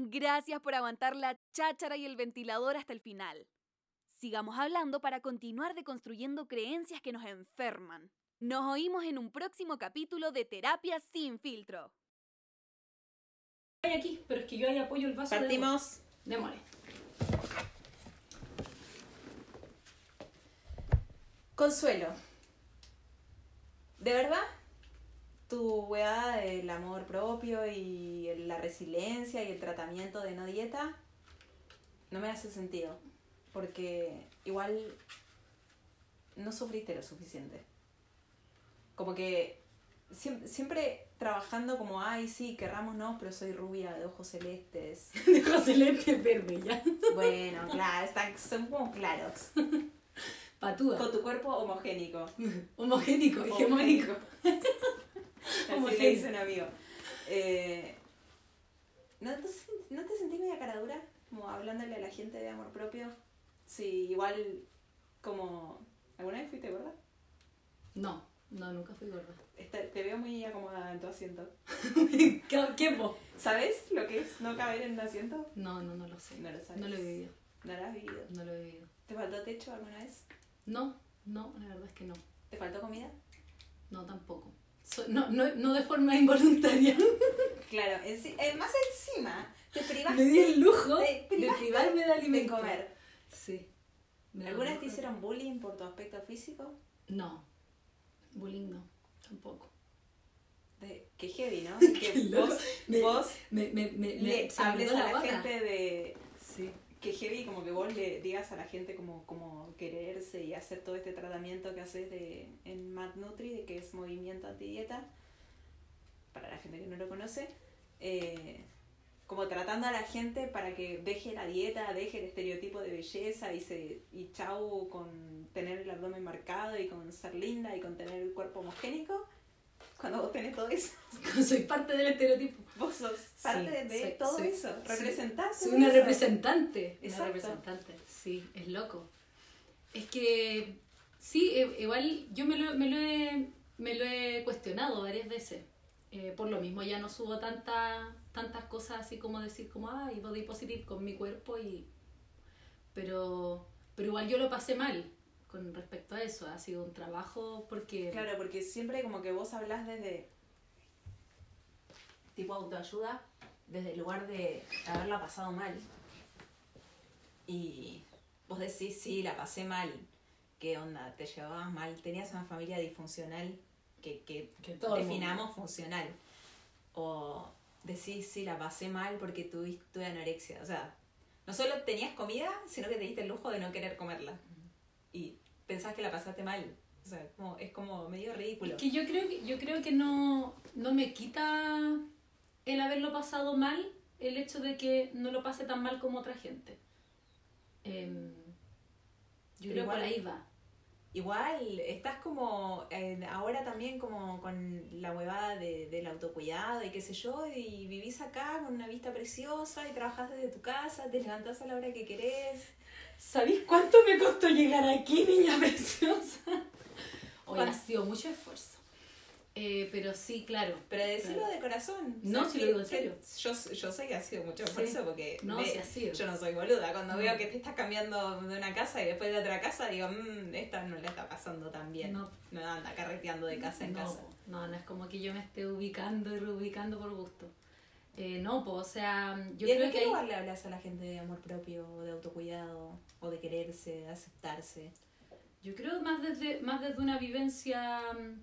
Gracias por aguantar la cháchara y el ventilador hasta el final. Sigamos hablando para continuar deconstruyendo creencias que nos enferman. Nos oímos en un próximo capítulo de Terapia sin filtro. Hay aquí, pero es que yo ahí apoyo el vaso. de- Partimos. Démosle. Consuelo. ¿De verdad? Tu weá del amor propio y la resiliencia y el tratamiento de no dieta no me hace sentido. Porque igual no sufriste lo suficiente. Como que siem- siempre, trabajando como, ay, sí, querrámonos, pero soy rubia de ojos celestes. De José Lente verde, ya. Bueno, claro, están, son como claros. Patúa. Con tu cuerpo homogénico. Homogénico, hegemónico. Homogéneo. le dice un amigo. Eh, ¿no, te, ¿No te sentís media cara dura? Como hablándole a la gente de amor propio. Sí, igual como... ¿Alguna vez fuiste gorda? No, no, nunca fui gorda. Está- te veo muy acomodada en tu asiento. ¿Qué, vos? ¿Sabes lo que es no caber en un asiento? No, no, no lo sé. No lo sabes. No lo he vivido. No lo has vivido. No lo he vivido. ¿Te faltó techo alguna vez? No, no, la verdad es que no. ¿Te faltó comida? No, tampoco. No, no, no de forma involuntaria. Claro, enci- eh, más encima te privaste Me di el lujo de privarme de de alimento. comer. Sí. Me di ¿Alguna el vez te hicieron bullying por tu aspecto físico? No. Bullying no, tampoco. De, qué heavy, ¿no? Que vos, Me- vos Me, me, me, me- le hables a la barra. gente de... Que heavy como que vos le digas a la gente como, como quererse y hacer todo este tratamiento que haces de, en Mad Nutri, de que es movimiento antidieta, para la gente que no lo conoce, eh, como tratando a la gente para que deje la dieta, deje el estereotipo de belleza y se y chau con tener el abdomen marcado y con ser linda y con tener el cuerpo homogénico. Cuando vos tenés todo eso, Soy parte del estereotipo. Vos sos parte Sí, de soy- todo soy- eso, soy- representás Soy una eso. representante. Una Exacto. representante. Sí, es loco. Es que sí, e- igual yo me lo, me lo, he, me lo he cuestionado varias veces. Eh, por lo mismo ya no subo tanta, tantas cosas así como decir como, ay, body positive con mi cuerpo y... Pero, pero igual yo lo pasé mal con respecto a eso. Ha sido un trabajo porque... Claro, porque siempre como que vos hablas desde tipo autoayuda, desde el lugar de haberla pasado mal. Y vos decís, sí, la pasé mal. ¿Qué onda? ¿Te llevabas mal? ¿Tenías una familia disfuncional? Que, que todo definamos funcional. O decís, sí, la pasé mal porque tuviste, tuve anorexia. O sea, no solo tenías comida, sino que te diste el lujo de no querer comerla. Y pensás que la pasaste mal. O sea, como, es como medio ridículo. Es que yo creo que, yo creo que no, no me quita el haberlo pasado mal el hecho de que no lo pase tan mal como otra gente. Em, yo creo que por ahí va. Igual, estás como eh, ahora también como con la huevada de, del autocuidado y qué sé yo, y vivís acá con una vista preciosa y trabajás desde tu casa, te levantás a la hora que querés. ¿Sabéis cuánto me costó llegar aquí, niña preciosa? Hoy ha sido mucho esfuerzo. Eh, pero sí, claro. Pero decirlo Claro. de corazón. No, ¿sabes si lo digo en serio. Yo, yo sé que ha sido mucho Sí. esfuerzo porque No, sí ha sido. yo no soy boluda. Cuando No. veo que te estás cambiando de una casa y después de otra casa, digo, mmm, esta no la está pasando tan bien. No. No anda carreteando de casa en no, casa. No, no es como que yo me esté ubicando y reubicando por gusto. Eh, no, pues, o sea, yo ¿Y creo que qué hay... lugar le hablas a la gente de amor propio, de autocuidado, o de quererse, de aceptarse? Yo creo más desde, más desde una vivencia mm,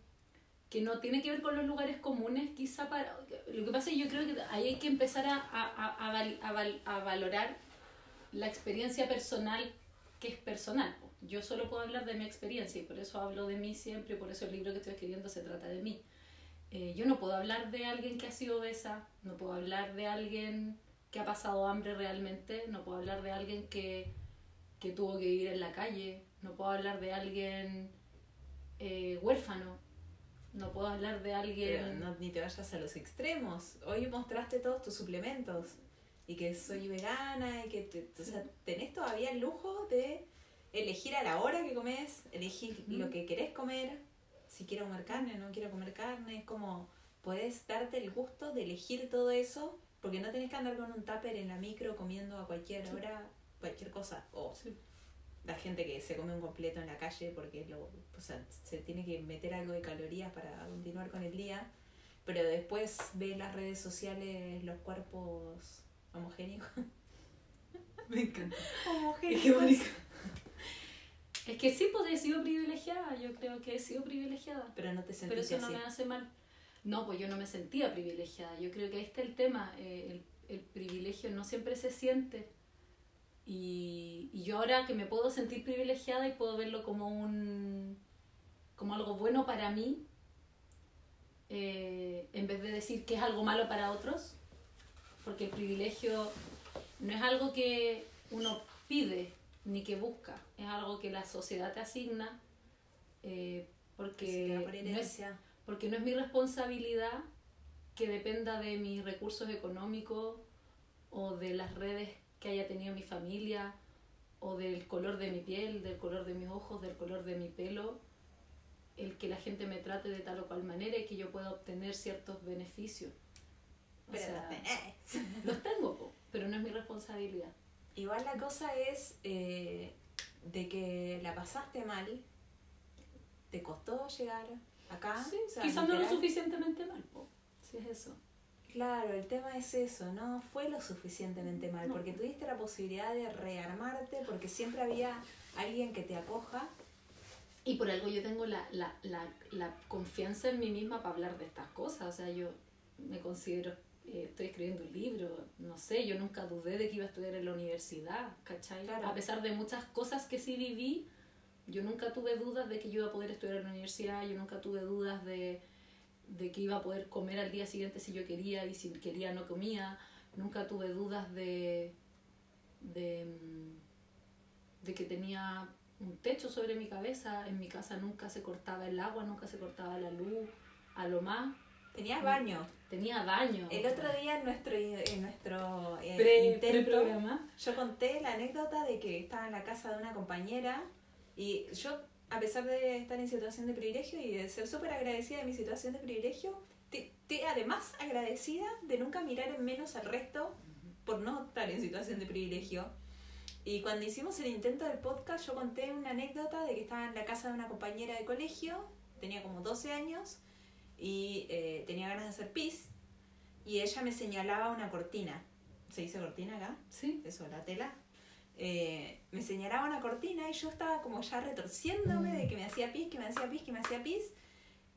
que no tiene que ver con los lugares comunes, quizá para... Lo que pasa es que yo creo que ahí hay que empezar a, a, a- val- val- a valorar la experiencia personal que es personal. Yo solo puedo hablar de mi experiencia y por eso hablo de mí siempre, por eso el libro que estoy escribiendo se trata de mí. Eh, yo no puedo hablar de alguien que ha sido obesa, no puedo hablar de alguien que ha pasado hambre realmente, no puedo hablar de alguien que, que tuvo que vivir en la calle, no puedo hablar de alguien eh, huérfano, no puedo hablar de Pero alguien... no, ni te vayas a los extremos. Hoy mostraste todos tus suplementos. Y que soy vegana y que te, o sea, tenés todavía el lujo de elegir a la hora que comes, elegir lo que querés comer. Si quiero comer carne, no quiero comer carne. Es como, podés darte el gusto de elegir todo eso Porque no tenés que andar con un tupper en la micro comiendo a cualquier hora cualquier cosa. O Sí. La gente que se come un completo en la calle porque lo, o sea, se tiene que meter algo de calorías para continuar con el día. Pero después ve en las redes sociales los cuerpos homogéneos. Me encanta. homogéneos. Es que sí, pues he sido privilegiada, yo creo que he sido privilegiada. Pero no te Pero sentiste eso no me hace mal. No, pues yo no me sentía privilegiada. Yo creo que ahí está el tema. eh, el, el privilegio no siempre se siente. Y, y yo ahora que me puedo sentir privilegiada y puedo verlo como un como algo bueno para mí, eh, en vez de decir que es algo malo para otros, porque el privilegio no es algo que uno pide ni que busca, es algo que la sociedad te asigna, eh, porque por no es, porque no es mi responsabilidad que dependa de mis recursos económicos o de las redes que haya tenido mi familia o del color de mi piel, del color de mis ojos, del color de mi pelo, el que la gente me trate de tal o cual manera y que yo pueda obtener ciertos beneficios. O Pero sea, los tenés. los tengo, po, pero no es mi responsabilidad. Igual la cosa es eh, de que la pasaste mal, te costó llegar acá. Sí, o sea, quizás no lo suficientemente mal, po. si es eso. Claro, el tema es eso, no fue lo suficientemente mal, No. porque tuviste la posibilidad de rearmarte, porque siempre había alguien que te acoja. Y por algo yo tengo la, la, la, la confianza en mí misma para hablar de estas cosas. O sea, yo me considero, eh, estoy escribiendo un libro, no sé, yo nunca dudé de que iba a estudiar en la universidad, ¿cachai? Claro. A pesar de muchas cosas que sí viví, yo nunca tuve dudas de que yo iba a poder estudiar en la universidad, yo nunca tuve dudas de, de que iba a poder comer al día siguiente si yo quería y si quería no comía, nunca tuve dudas de, de, de que tenía un techo sobre mi cabeza, en mi casa nunca se cortaba el agua, nunca se cortaba la luz, a lo más Tenías baño. tenía baño. El otro día en nuestro, en nuestro eh, Pre- intento, pre-programa. yo conté la anécdota de que estaba en la casa de una compañera y yo, a pesar de estar en situación de privilegio y de ser súper agradecida de mi situación de privilegio, te, te- además agradecida de nunca mirar en menos al resto por no estar en situación de privilegio. Y cuando hicimos el intento del podcast, yo conté una anécdota de que estaba en la casa de una compañera de colegio, tenía como 12 años, y eh, tenía ganas de hacer pis, y ella me señalaba una cortina. ¿Se dice cortina acá? Sí. Eso, la tela. Eh, me señalaba una cortina y yo estaba como ya retorciéndome de que me hacía pis, que me hacía pis, que me hacía pis.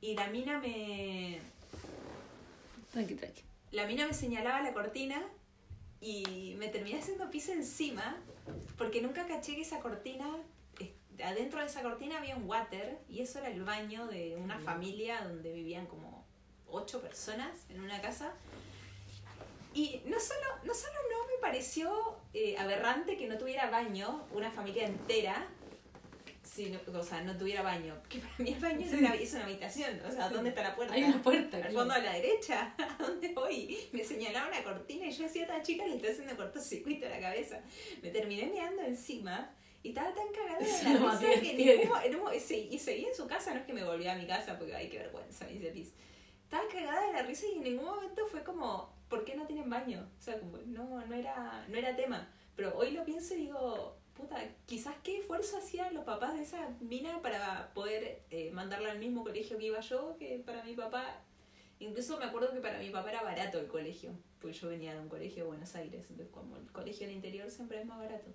Y la mina me, Tranqui, tranqui. la mina me señalaba la cortina y me terminé haciendo pis encima porque nunca caché que esa cortina, adentro de esa cortina había un water y eso era el baño de una familia donde vivían como ocho personas en una casa. Y no solo, no solo no me pareció eh, aberrante que no tuviera baño, una familia entera, o sea, no tuviera baño, que para mí el baño es, una, es una habitación, o sea, Sí. ¿dónde está la puerta? Hay una puerta. Al fondo a la derecha, ¿a dónde voy? Me señalaba una cortina y yo decía, esta chica le está haciendo cortocircuito a la cabeza. Me terminé meando encima y estaba tan cagada de la risa que en un y seguí en su casa, no es que me volví a mi casa porque ay qué vergüenza, me dice Liz. Estaba cagada de la risa y en ningún momento fue como, ¿por qué no tienen baño? O sea, como, no, no era, no era tema. Pero hoy lo pienso y digo, puta, quizás qué esfuerzo hacían los papás de esa mina para poder eh, mandarla al mismo colegio que iba yo, que para mi papá Incluso me acuerdo que para mi papá era barato el colegio, porque yo venía de un colegio de Buenos Aires, entonces como el colegio del interior siempre es más barato.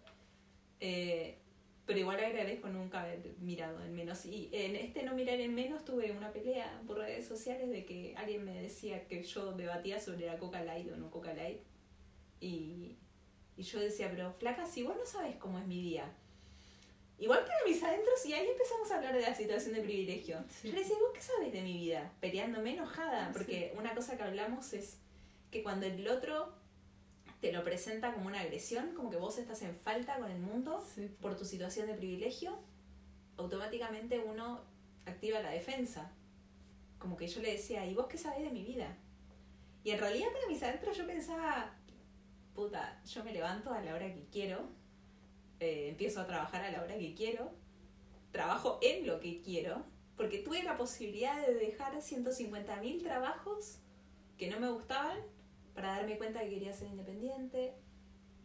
Eh, pero igual agradezco nunca haber mirado en menos. Y en este no mirar en menos tuve una pelea por redes sociales de que alguien me decía que yo debatía sobre la Coca Light o no Coca Light. Y, y yo decía, pero flaca, si vos no sabes cómo es mi día. Igual para mis adentros, y ahí empezamos a hablar de la situación de privilegio. Sí. Yo le decía, ¿vos qué sabes de mi vida? Peleándome enojada, porque una cosa que hablamos es que cuando el otro te lo presenta como una agresión, como que vos estás en falta con el mundo Sí. por tu situación de privilegio, automáticamente uno activa la defensa. Como que yo le decía, ¿y vos qué sabés de mi vida? Y en realidad para mis adentros yo pensaba, puta, yo me levanto a la hora que quiero, eh, empiezo a trabajar a la hora que quiero, trabajo en lo que quiero, porque tuve la posibilidad de dejar 150.000 trabajos que no me gustaban para darme cuenta que quería ser independiente.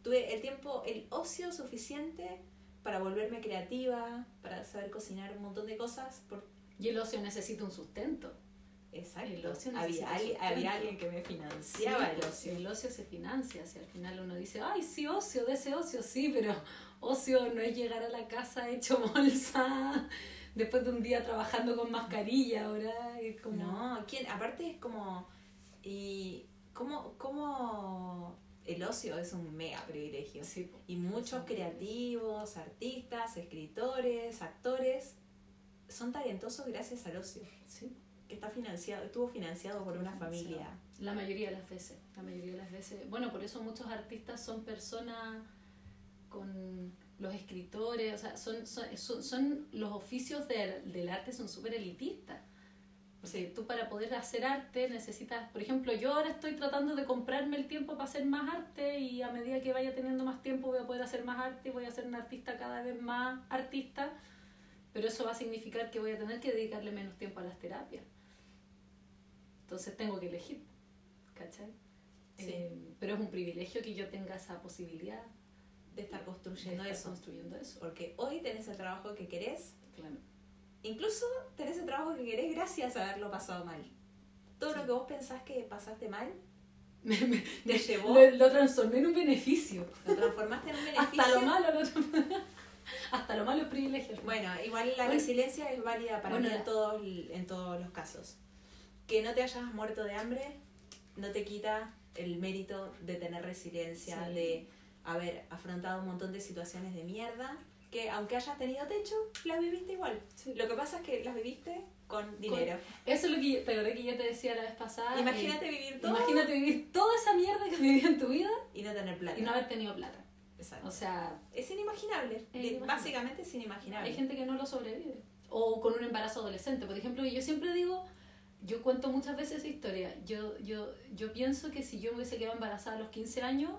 Tuve el tiempo, el ocio suficiente para volverme creativa, para saber cocinar un montón de cosas. Por... Y el ocio necesita un sustento. Exacto. El ocio había, había alguien que me financiaba Sí, el pues, ocio. El ocio se financia, si al final uno dice, ay, sí, ocio, de ese ocio, sí, pero ocio no es llegar a la casa hecho bolsa después de un día trabajando con mascarilla, ahora es como... No, ¿quién? aparte es como. Y. ¿Cómo, ¿Cómo el ocio es un mega privilegio? Sí. Y muchos creativos, artistas, escritores, actores son talentosos gracias al ocio, Sí. que está financiado, estuvo financiado por una Financiado. familia. La mayoría de las veces, la mayoría de las veces. Bueno, por eso muchos artistas son personas con los escritores, o sea, son, son, son, son- los oficios del, del arte son súper elitistas. Sea, tú para poder hacer arte necesitas, por ejemplo, yo ahora estoy tratando de comprarme el tiempo para hacer más arte y a medida que vaya teniendo más tiempo voy a poder hacer más arte y voy a ser un artista cada vez más artista, pero eso va a significar que voy a tener que dedicarle menos tiempo a las terapias. Entonces tengo que elegir, ¿cachai? Sí. Eh, pero es un privilegio que yo tenga esa posibilidad De estar de construyendo estar eso. construyendo eso. Porque hoy tenés el trabajo que querés, Claro. Incluso tenés el trabajo que querés gracias a haberlo pasado mal. Todo Sí. lo que vos pensás que pasaste mal, Me- me- te llevó, lo, lo transformé en un beneficio. lo transformaste en un beneficio. Hasta lo malo lo Hasta lo malo es privilegio. Bueno, igual la Bueno. resiliencia es válida para Bueno, mí en todos, en todos los casos. Que no te hayas muerto de hambre no te quita el mérito de tener resiliencia, Sí. de haber afrontado un montón de situaciones de mierda, que aunque hayas tenido techo, las viviste igual. Sí. Lo que pasa es que las viviste con dinero. Eso es lo que yo, te acordé que yo te decía la vez pasada. Imagínate eh, vivir todo imagínate vivir toda esa mierda que viví en tu vida y no tener plata. y no haber tenido plata. Exacto. O sea, es inimaginable. Es inimaginable. Básicamente es inimaginable. hay gente que no lo sobrevive. O con un embarazo adolescente, por ejemplo, yo siempre digo, yo cuento muchas veces esa historia. Yo, yo, yo pienso que si yo me hubiese quedado embarazada a los 15 años,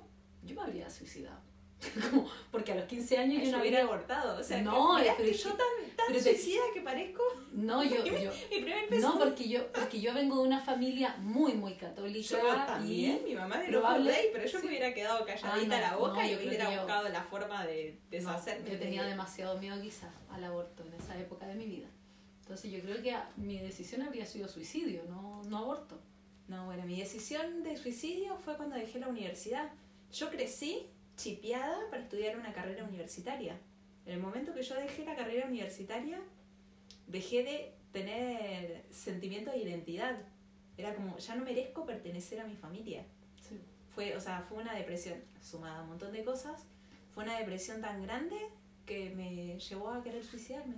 yo me habría suicidado. Como, porque a los 15 años Ay, yo no hubiera abortado. O sea, No, que, pero yo tan, tan pero te- suicida que parezco. No, yo, yo, Mi primer no, porque yo, porque yo vengo de una familia muy, muy católica. Yo también, mi mamá de probable- Rey, pero yo sí. me hubiera quedado calladita Ah, no, la boca no, y hubiera yo- buscado la forma de No, deshacerme. yo tenía de- demasiado miedo quizás al aborto en esa época de mi vida. Entonces yo creo que mi decisión habría sido suicidio, no, no aborto. No, bueno, mi decisión de suicidio fue cuando dejé la universidad. Yo crecí chipeada para estudiar una carrera universitaria. En el momento que yo dejé la carrera universitaria, dejé de tener sentimiento de identidad. Era como, ya no merezco pertenecer a mi familia. Sí. fue, o sea, fue una depresión, sumada a un montón de cosas, fue una depresión tan grande que me llevó a querer suicidarme.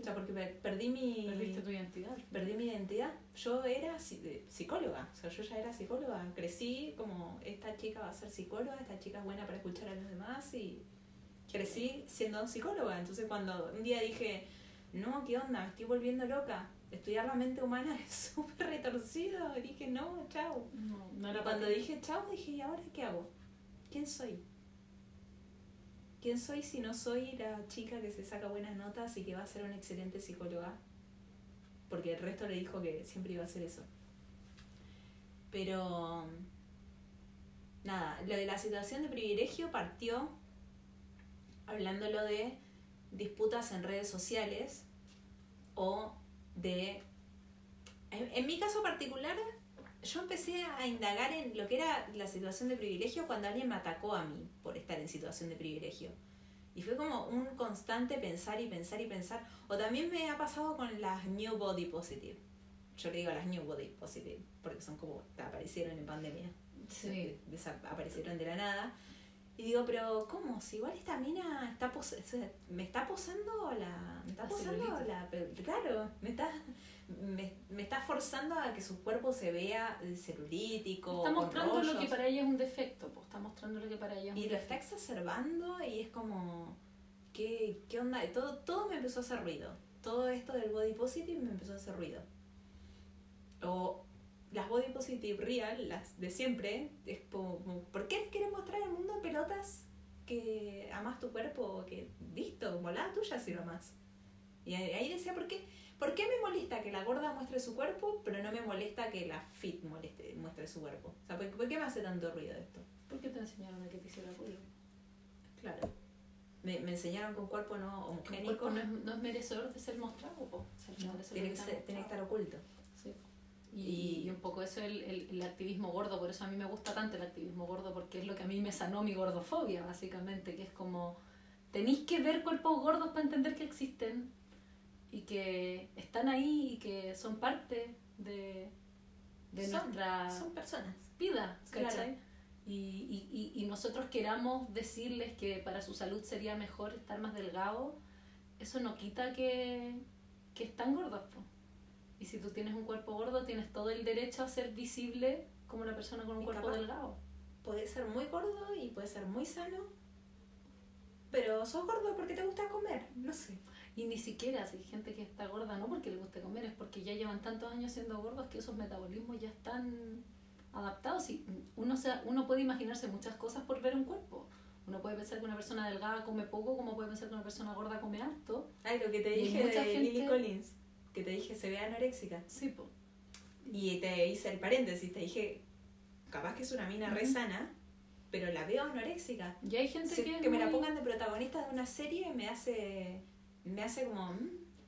O sea, porque per- perdí mi, Perdiste tu identidad. perdí mi identidad. Yo era eh, psicóloga, o sea, yo ya era psicóloga. Crecí como, esta chica va a ser psicóloga, esta chica es buena para escuchar a los demás y crecí siendo psicóloga. Entonces cuando un día dije, no, ¿qué onda? Me estoy volviendo loca. Estudiar la mente humana es súper retorcido. Y dije, no, chao. No, no cuando dije chao, dije, ¿y ahora qué hago? ¿Quién soy? ¿Quién soy si no soy la chica que se saca buenas notas y que va a ser una excelente psicóloga? Porque el resto le dijo que siempre iba a ser eso. Pero, nada, lo de la situación de privilegio partió hablándolo de disputas en redes sociales o de... En, en mi caso particular, yo empecé a indagar en lo que era la situación de privilegio cuando alguien me atacó a mí por estar en situación de privilegio. Y fue como un constante pensar y pensar y pensar. O también me ha pasado con las New Body Positive. Yo le digo las New Body Positive porque son como aparecieron en pandemia. Sí. Desaparecieron de la nada. Y digo, pero ¿cómo? Si igual esta mina está pos- me está posando la. Me está La posando celulitis. la. Claro, me está. Me, me está forzando a que su cuerpo se vea eh, celulítico. Está con mostrando lo que para ella es un defecto, pues está mostrando lo que para ella es Y un lo está exacerbando y es como. ¿Qué, qué onda? Todo, todo me empezó a hacer ruido. Todo esto del body positive me empezó a hacer ruido. O las body positive real, las de siempre, es como, ¿por qué quieres mostrar al mundo pelotas que amas tu cuerpo? Que listo, volá tuya si lo amas. Y ahí decía, ¿por qué, ¿Por qué me molesta que la gorda muestre su cuerpo, pero no me molesta que la fit moleste, muestre su cuerpo? O sea, ¿por, por qué me hace tanto ruido esto? ¿Por qué te enseñaron a que te hiciera ruido? Claro. Me, me enseñaron que un cuerpo no homogénico cuerpo no es, no es merecedor de ser mostrado. O sea, no merece tiene, que ser tiene que estar oculto. Sí. Y, Y- y un poco eso es el, el, el activismo gordo, por eso a mí me gusta tanto el activismo gordo, porque es lo que a mí me sanó mi gordofobia, básicamente, que es como, tenéis que ver cuerpos gordos para entender que existen y que están ahí y que son parte de, de Son- nuestra Son personas. vida, Claro. ¿cachai? Y, y, y, y nosotros queramos decirles que para su salud sería mejor estar más delgado, eso no quita que, que están gordos. po. Y si tú tienes un cuerpo gordo, tienes todo el derecho a ser visible como una persona con un Y cuerpo capaz- delgado. Puede ser muy gordo y puede ser muy sano. Pero sos gordo porque te gusta comer. No sé. Y ni siquiera si hay gente que está gorda, no porque le guste comer, es porque ya llevan tantos años siendo gordos que esos metabolismos ya están adaptados. Y uno, se, uno puede imaginarse muchas cosas por ver un cuerpo. Uno puede pensar que una persona delgada come poco, como puede pensar que una persona gorda come harto. Ay, lo que te dije de gente- Lily Collins. Que te dije se ve anoréxica. Sí, po. Y te hice el paréntesis. Te dije, capaz que es una mina re Ujú. sana, pero la veo anoréxica. Y hay gente que, que me la muy- pongan de protagonista de una serie me hace me hace como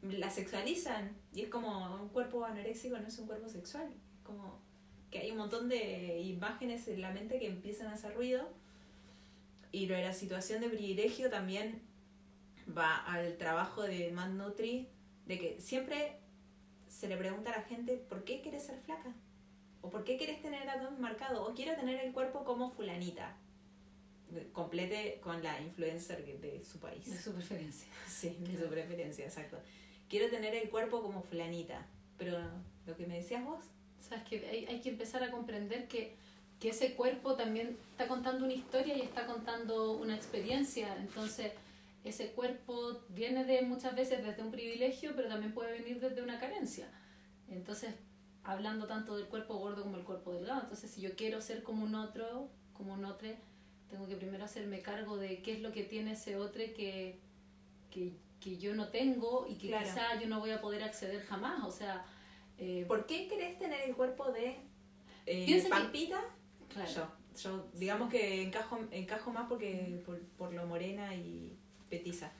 la sexualizan y es como un cuerpo anoréxico no es un cuerpo sexual como que hay un montón de imágenes en la mente que empiezan a hacer ruido y lo de la situación de privilegio también va al trabajo de Matt Nutri de que siempre se le pregunta a la gente ¿por qué quieres ser flaca? o ¿por qué quieres tener el abdomen marcado? o quiero tener el cuerpo como fulanita complete con la influencer de su país. de su preferencia. Sí, de su preferencia, exacto. Quiero tener el cuerpo como fulanita, pero lo que me decías vos, O sea, es que hay, hay que empezar a comprender que, que ese cuerpo también está contando una historia y está contando una experiencia. Entonces, ese cuerpo viene de muchas veces desde un privilegio, pero también puede venir desde una carencia. Entonces, hablando tanto del cuerpo gordo como el cuerpo delgado. Entonces, si yo quiero ser como un otro, como un otro, tengo que primero hacerme cargo de qué es lo que tiene ese otro que, que, que yo no tengo y que Claro. quizá yo no voy a poder acceder jamás. O sea, eh, ¿por qué querés tener el cuerpo de eh, que- Pampita? claro. Yo, yo digamos que encajo, encajo más porque por, por lo morena y petiza.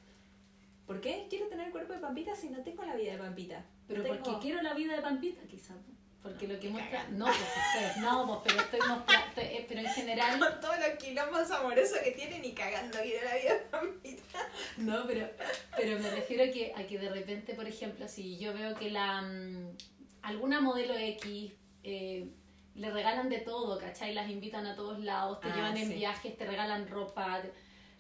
¿Por qué quiero tener el cuerpo de Pampita si no tengo la vida de Pampita? Pero No porque quiero la vida de Pampita, quizás. Porque lo que muestra. No, pues sí, no, pues, pero estoy mostrando. Pero en general. Con todos los quilombos amorosos que tienen y cagando quiero la vida de Pampita. No, pero, pero me refiero a que, a que de repente, por ejemplo, si yo veo que la mm, alguna modelo X eh, le regalan de todo, ¿cachai? Las invitan a todos lados, te Ah, llevan en viajes, te regalan ropa. te-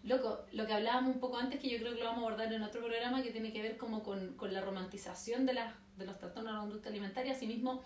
Loco, lo que hablábamos un poco antes, que yo creo que lo vamos a abordar en otro programa, que tiene que ver como con, con la romantización de, las, de los trastornos de la conducta alimentaria. Asimismo,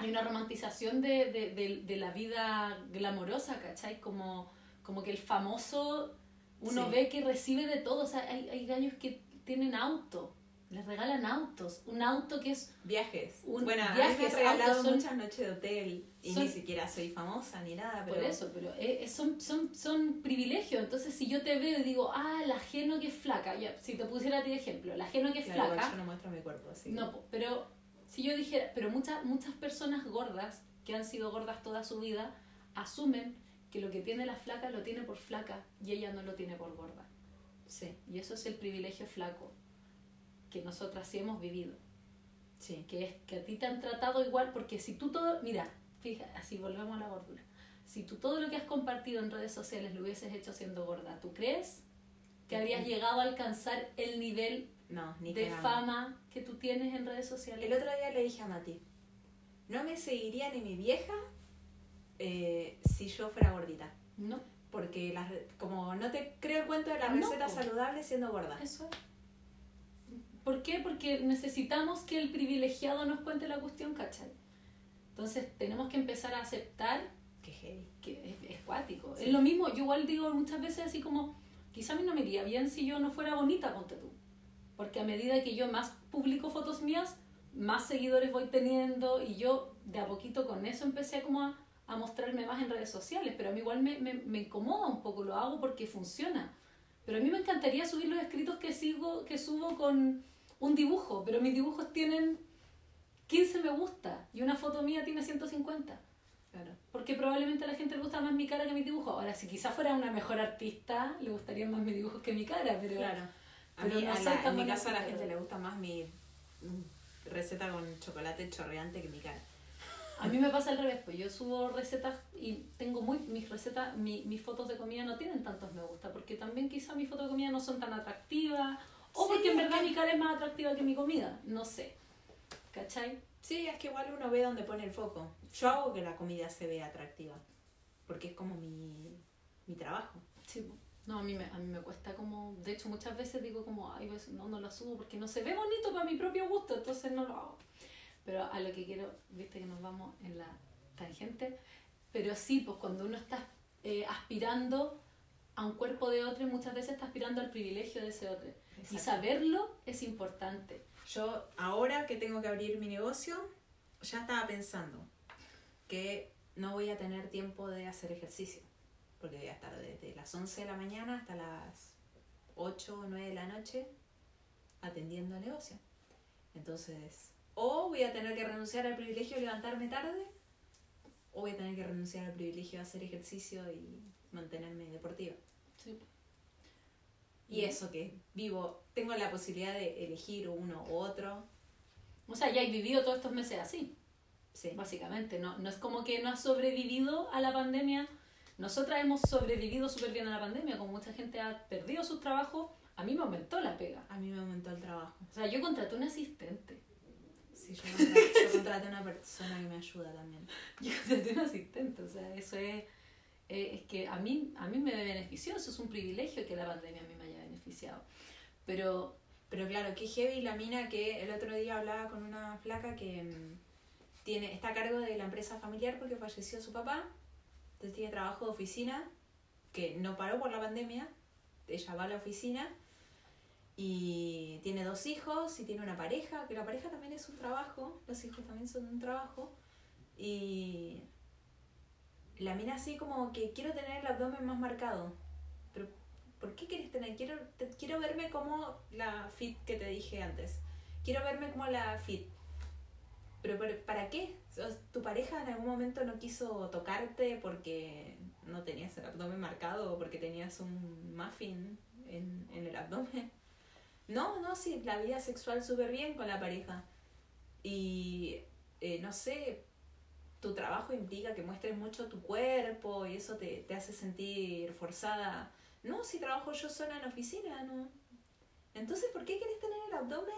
hay una romantización de, de, de, de la vida glamorosa, ¿cachai? Como, como que el famoso uno Sí. ve que recibe de todo. O sea, hay, hay gallos que tienen auto, les regalan autos. Un auto que es. Viajes. Un- bueno, viajes, me regalado son- muchas noches de hotel y son- ni siquiera soy famosa ni nada, pero Por eso, pero eh, eh, son, son, son privilegios. Entonces, si yo te veo y digo, ah, la ajeno que es flaca, ya, si te pusiera a ti de ejemplo, la ajeno que es Claro, flaca, yo no muestro mi cuerpo, así. No, pero si yo dijera, pero muchas muchas personas gordas que han sido gordas toda su vida asumen que lo que tiene la flaca lo tiene por flaca y ella no lo tiene por gorda. Sí, Y eso es el privilegio flaco que nosotras sí hemos vivido, sí. que es que a ti te han tratado igual porque si tú todo, mira, fíjate, así volvemos a la gordura. Si tú todo lo que has compartido en redes sociales lo hubieses hecho siendo gorda, ¿tú crees que habrías llegado a alcanzar el nivel No, ni de fama que tú tienes en redes sociales? El otro día le dije a Mati, no me seguiría ni mi vieja eh, si yo fuera gordita. No. Porque las como no te creo el cuento de la No, receta po. saludable siendo gorda. Eso es. ¿Por qué? Porque necesitamos que el privilegiado nos cuente la cuestión, ¿cachai? Entonces tenemos que empezar a aceptar Qué heavy. que es, es cuático. Sí. Es lo mismo, yo igual digo muchas veces así como, quizá a mí no me iría bien si yo no fuera bonita, ponte tú. Porque a medida que yo más publico fotos mías, más seguidores voy teniendo y yo de a poquito con eso empecé como a, a mostrarme más en redes sociales, pero a mí igual me, me, me incomoda un poco, lo hago porque funciona. Pero a mí me encantaría subir los escritos que sigo, que subo con, un dibujo, pero mis dibujos tienen 15 me gusta y una foto mía tiene 150. Claro. Porque probablemente a la gente le gusta más mi cara que mi dibujo. Ahora, si quizás fuera una mejor artista, le gustarían más mis dibujos que mi cara, pero... Claro. A mí, no a la- en mi caso a la gente le gusta más mi receta con chocolate chorreante que mi cara. A mí me pasa al revés, pues yo subo recetas y tengo muy, mis recetas, mi- mis fotos de comida no tienen tantos me gusta, porque también quizá mis fotos de comida no son tan atractivas, o Sí, porque en verdad que- mi cara es más atractiva que mi comida, no sé. ¿Cachai? Sí, es que igual uno ve dónde pone el foco. Yo hago que la comida se vea atractiva, porque es como mi, mi trabajo. Sí. No, a mí, me, a mí me cuesta como, de hecho muchas veces digo como, ay, pues, no, no lo subo porque no se ve bonito para mi propio gusto, entonces no lo hago. Pero a lo que quiero, viste que nos vamos en la tangente, pero sí, pues cuando uno está eh, aspirando a un cuerpo de otro, muchas veces está aspirando al privilegio de ese otro. Y saberlo es importante. Yo ahora que tengo que abrir mi negocio, ya estaba pensando que no voy a tener tiempo de hacer ejercicio, porque voy a estar desde las 11 de la mañana hasta las 8 o 9 de la noche atendiendo el negocio. Entonces, o voy a tener que renunciar al privilegio de levantarme tarde, o voy a tener que renunciar al privilegio de hacer ejercicio y mantenerme deportiva. Sí. Y eso que vivo, tengo la posibilidad de elegir uno u otro. O sea, ya he vivido todos estos meses así. Sí. básicamente. No, no es como que no has sobrevivido a la pandemia. Nosotras hemos sobrevivido súper bien a la pandemia, como mucha gente ha perdido sus trabajos, a mí me aumentó la pega. A mí me aumentó el trabajo. O sea, yo contraté un asistente. Sí, yo contraté, yo contraté una persona que me ayuda también. Yo contraté un asistente, o sea, eso es, eh, es que a mí, a mí me benefició, eso es un privilegio que la pandemia a mí me haya beneficiado. Pero, Pero claro, qué heavy la mina que el otro día hablaba con una flaca que mm, tiene, está a cargo de la empresa familiar porque falleció su papá. Entonces tiene trabajo de oficina, que no paró por la pandemia. Ella va a la oficina y tiene dos hijos y tiene una pareja, que la pareja también es un trabajo, los hijos también son un trabajo. Y la mina así como que quiero tener el abdomen más marcado. Pero ¿por qué quieres tener? Quiero, quiero verme como la fit que te dije antes. Quiero verme como la fit. Pero, pero ¿para qué? ¿Tu pareja en algún momento no quiso tocarte porque no tenías el abdomen marcado o porque tenías un muffin en, en el abdomen? No, no, sí, la vida sexual súper bien con la pareja. Y eh, no sé, tu trabajo implica que muestres mucho tu cuerpo y eso te, te hace sentir forzada. No, si trabajo yo sola en oficina, no. Entonces, ¿por qué querés tener el abdomen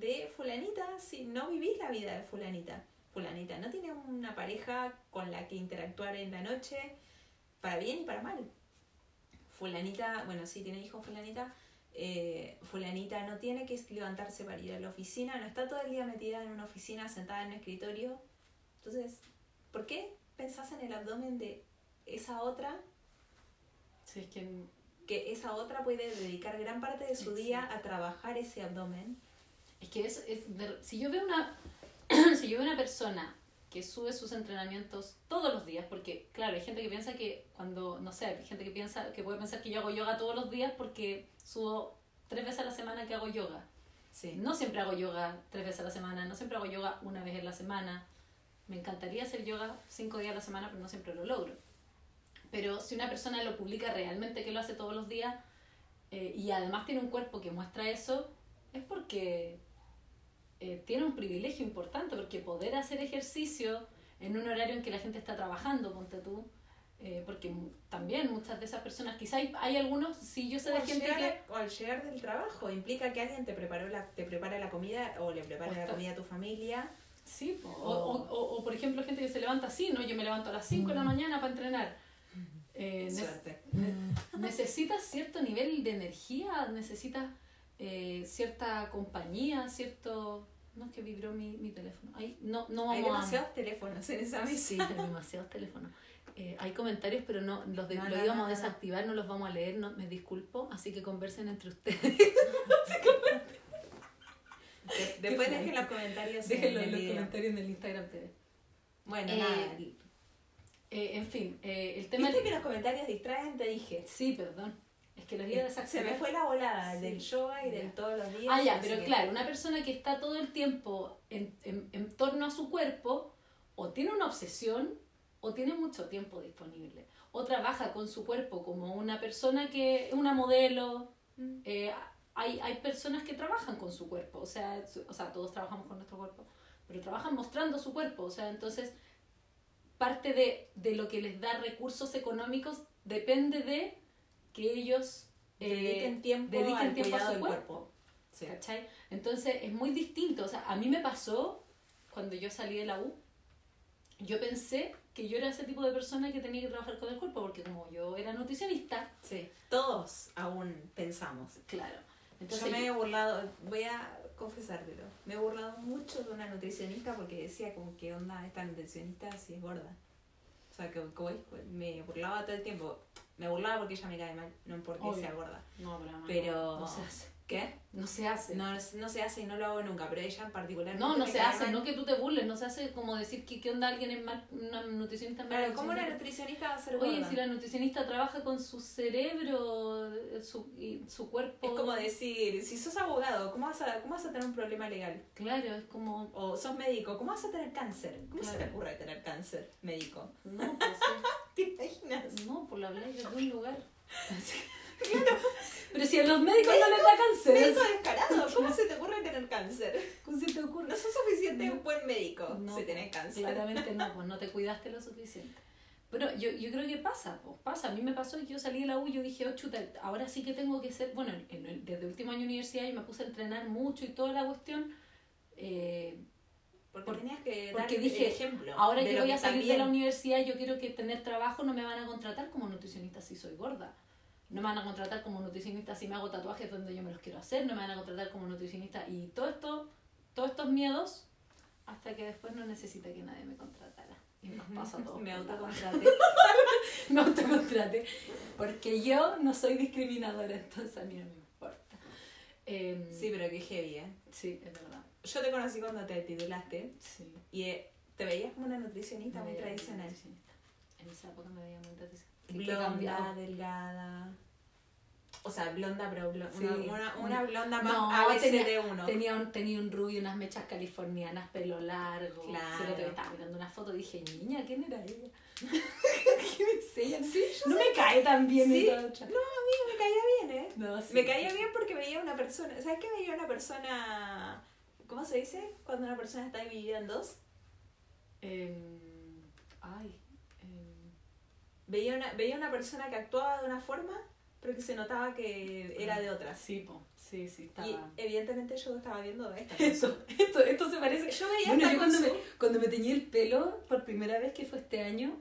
de fulanita si no vivís la vida de fulanita? Fulanita no tiene una pareja con la que interactuar en la noche para bien y para mal. Fulanita, bueno, sí tiene hijos fulanita, eh, fulanita no tiene que levantarse para ir a la oficina, no está todo el día metida en una oficina sentada en un escritorio. Entonces, ¿por qué pensás en el abdomen de esa otra si es que que esa otra puede dedicar gran parte de su día a trabajar ese abdomen. Es que es, es de- si yo veo una si yo veo una persona que sube sus entrenamientos todos los días, porque claro, hay gente que piensa que cuando, no sé, hay gente que piensa que puede pensar que yo hago yoga todos los días porque subo tres veces a la semana que hago yoga. Sí. No siempre hago yoga tres veces a la semana, no siempre hago yoga una vez en la semana. Me encantaría hacer yoga cinco días a la semana, pero no siempre lo logro. Pero si una persona lo publica realmente que lo hace todos los días eh, y además tiene un cuerpo que muestra eso, es porque eh, tiene un privilegio importante, porque poder hacer ejercicio en un horario en que la gente está trabajando, ponte tú, eh, porque también muchas de esas personas, quizá hay, hay algunos, sí yo sé de gente llegar, que... o al llegar del trabajo, implica que alguien te preparó la, te prepara la comida o le prepara O la comida a tu familia. Sí, o, o, o, o, por ejemplo gente que se levanta así, ¿no? Yo me levanto a las 5 de la mañana para entrenar. Eh, Suerte. ne- necesitas cierto nivel de energía, necesitas eh, cierta compañía, cierto... No es que vibró mi, mi teléfono. Ay, no, no Hay vamos a- demasiados teléfonos en esa mesa. Sí, hay demasiados teléfonos. Eh, hay comentarios, pero no los de- No, lo no, íbamos no, a desactivar, no los vamos a leer, no, me disculpo, así que conversen entre ustedes. De- Después dejen los comentarios Déjenlo en en el los comentarios en el Instagram TV. Bueno, Eh, nada. Eh, en fin, eh, el tema... ¿Viste que los comentarios distraen? Te dije. Sí, perdón. Es que los días de Se me fue la volada Sí. del yoga y del todos los días. Ah, ya, pero que- claro, una persona que está todo el tiempo en, en, en torno a su cuerpo, o tiene una obsesión, o tiene mucho tiempo disponible. O trabaja con su cuerpo como una persona que una modelo. Mm. eh, hay, hay personas que trabajan con su cuerpo, o sea, su- o sea, todos trabajamos con nuestro cuerpo, pero trabajan mostrando su cuerpo, o sea, entonces parte de, de lo que les da recursos económicos depende de que ellos eh, Dediquen tiempo dediquen al tiempo a su del cuerpo. cuerpo. Sí. ¿Cachai? Entonces es muy distinto. O sea, a mí me pasó cuando yo salí de la U, yo pensé que yo era ese tipo de persona que tenía que trabajar con el cuerpo, porque como yo era nutricionista, Sí. Todos aún pensamos. claro. Entonces, yo me he burlado, voy a confesártelo, me he burlado mucho de una nutricionista porque decía como que onda esta nutricionista si es gorda. O sea, que como es- me burlaba todo el tiempo. Me burlaba porque ella me cae mal, no porque Obvio. sea gorda. no, pero, Pero- no hace. ¿Qué? No se hace. No, no se hace y no lo hago nunca, pero ella en particular. No, no se hace, no que tú te burles, no se hace como decir que qué onda alguien es mal, una nutricionista mala Claro, ¿cómo una nutricionista. va a ser gorda? Oye, si la nutricionista trabaja con su cerebro, su, y su cuerpo. Es como decir, si sos abogado, ¿cómo vas, a, ¿cómo vas a tener un problema legal? Claro, es como. O sos médico, ¿cómo vas a tener cáncer? ¿Cómo se te ocurre tener cáncer médico? No, pues. ¿Te imaginas? No, por la habláis de un lugar. Pero si a los médicos no les da cáncer, Médico descarado, ¿cómo se te ocurre tener cáncer? ¿cómo se te ocurre? No sos suficiente No. un buen médico No, si tenés cáncer. Claramente no, pues no te cuidaste lo suficiente. Pero yo, yo creo que pasa, pues pasa. A mí me pasó y yo salí de la U y yo dije, oh chuta, ahora sí que tengo que ser. Bueno, en el- desde el último año de universidad yo me puse a entrenar mucho y toda la cuestión. eh, Porque Por- tenías que dar porque el dije, ejemplo. ahora que voy a salir de la universidad, yo quiero que tener trabajo, no me van a contratar como nutricionista si soy gorda. No me van a contratar como nutricionista si me hago tatuajes donde yo me los quiero hacer, no me van a contratar como nutricionista y todo esto, todos estos miedos, hasta que después no necesita que nadie me contratara. Y nos pasa a todos. Me autocontraté. me autocontrate. Porque yo no soy discriminadora, entonces a mí no me importa. Em, sí, pero qué heavy, ¿eh? sí, es verdad. Yo te conocí cuando te titulaste Sí. y eh, te veías como una nutricionista Me muy tradicional. nutricionista. En esa época me veía muy tradicional. ¿Qué- qué Blonda, delgada. O sea, blonda, pero blonda. Sí. Una, una, blonda más No, ABC tenía- de uno. Tenía un, tenía un rubio, unas mechas californianas, pelo largo. Claro. Lo que estaba mirando una foto dije, niña, ¿quién era ella? ¿Quién es ella? no me cae tan bien Sí. esa otra. No, a mí me caía bien, ¿eh? No, sí, me caía sí, bien porque veía una persona. ¿Sabes qué veía una persona. ¿Cómo se dice? Cuando una persona está dividida en dos. Em, ay. em, Veía una, veía una persona que actuaba de una forma, pero que se notaba que era de otra. sí, po, sí, sí, estaba. Y evidentemente yo estaba viendo de esta. Esto, esto, esto se parece. Yo veía Bueno, esta yo cuando me, cuando me teñí el pelo por primera vez, que fue este año,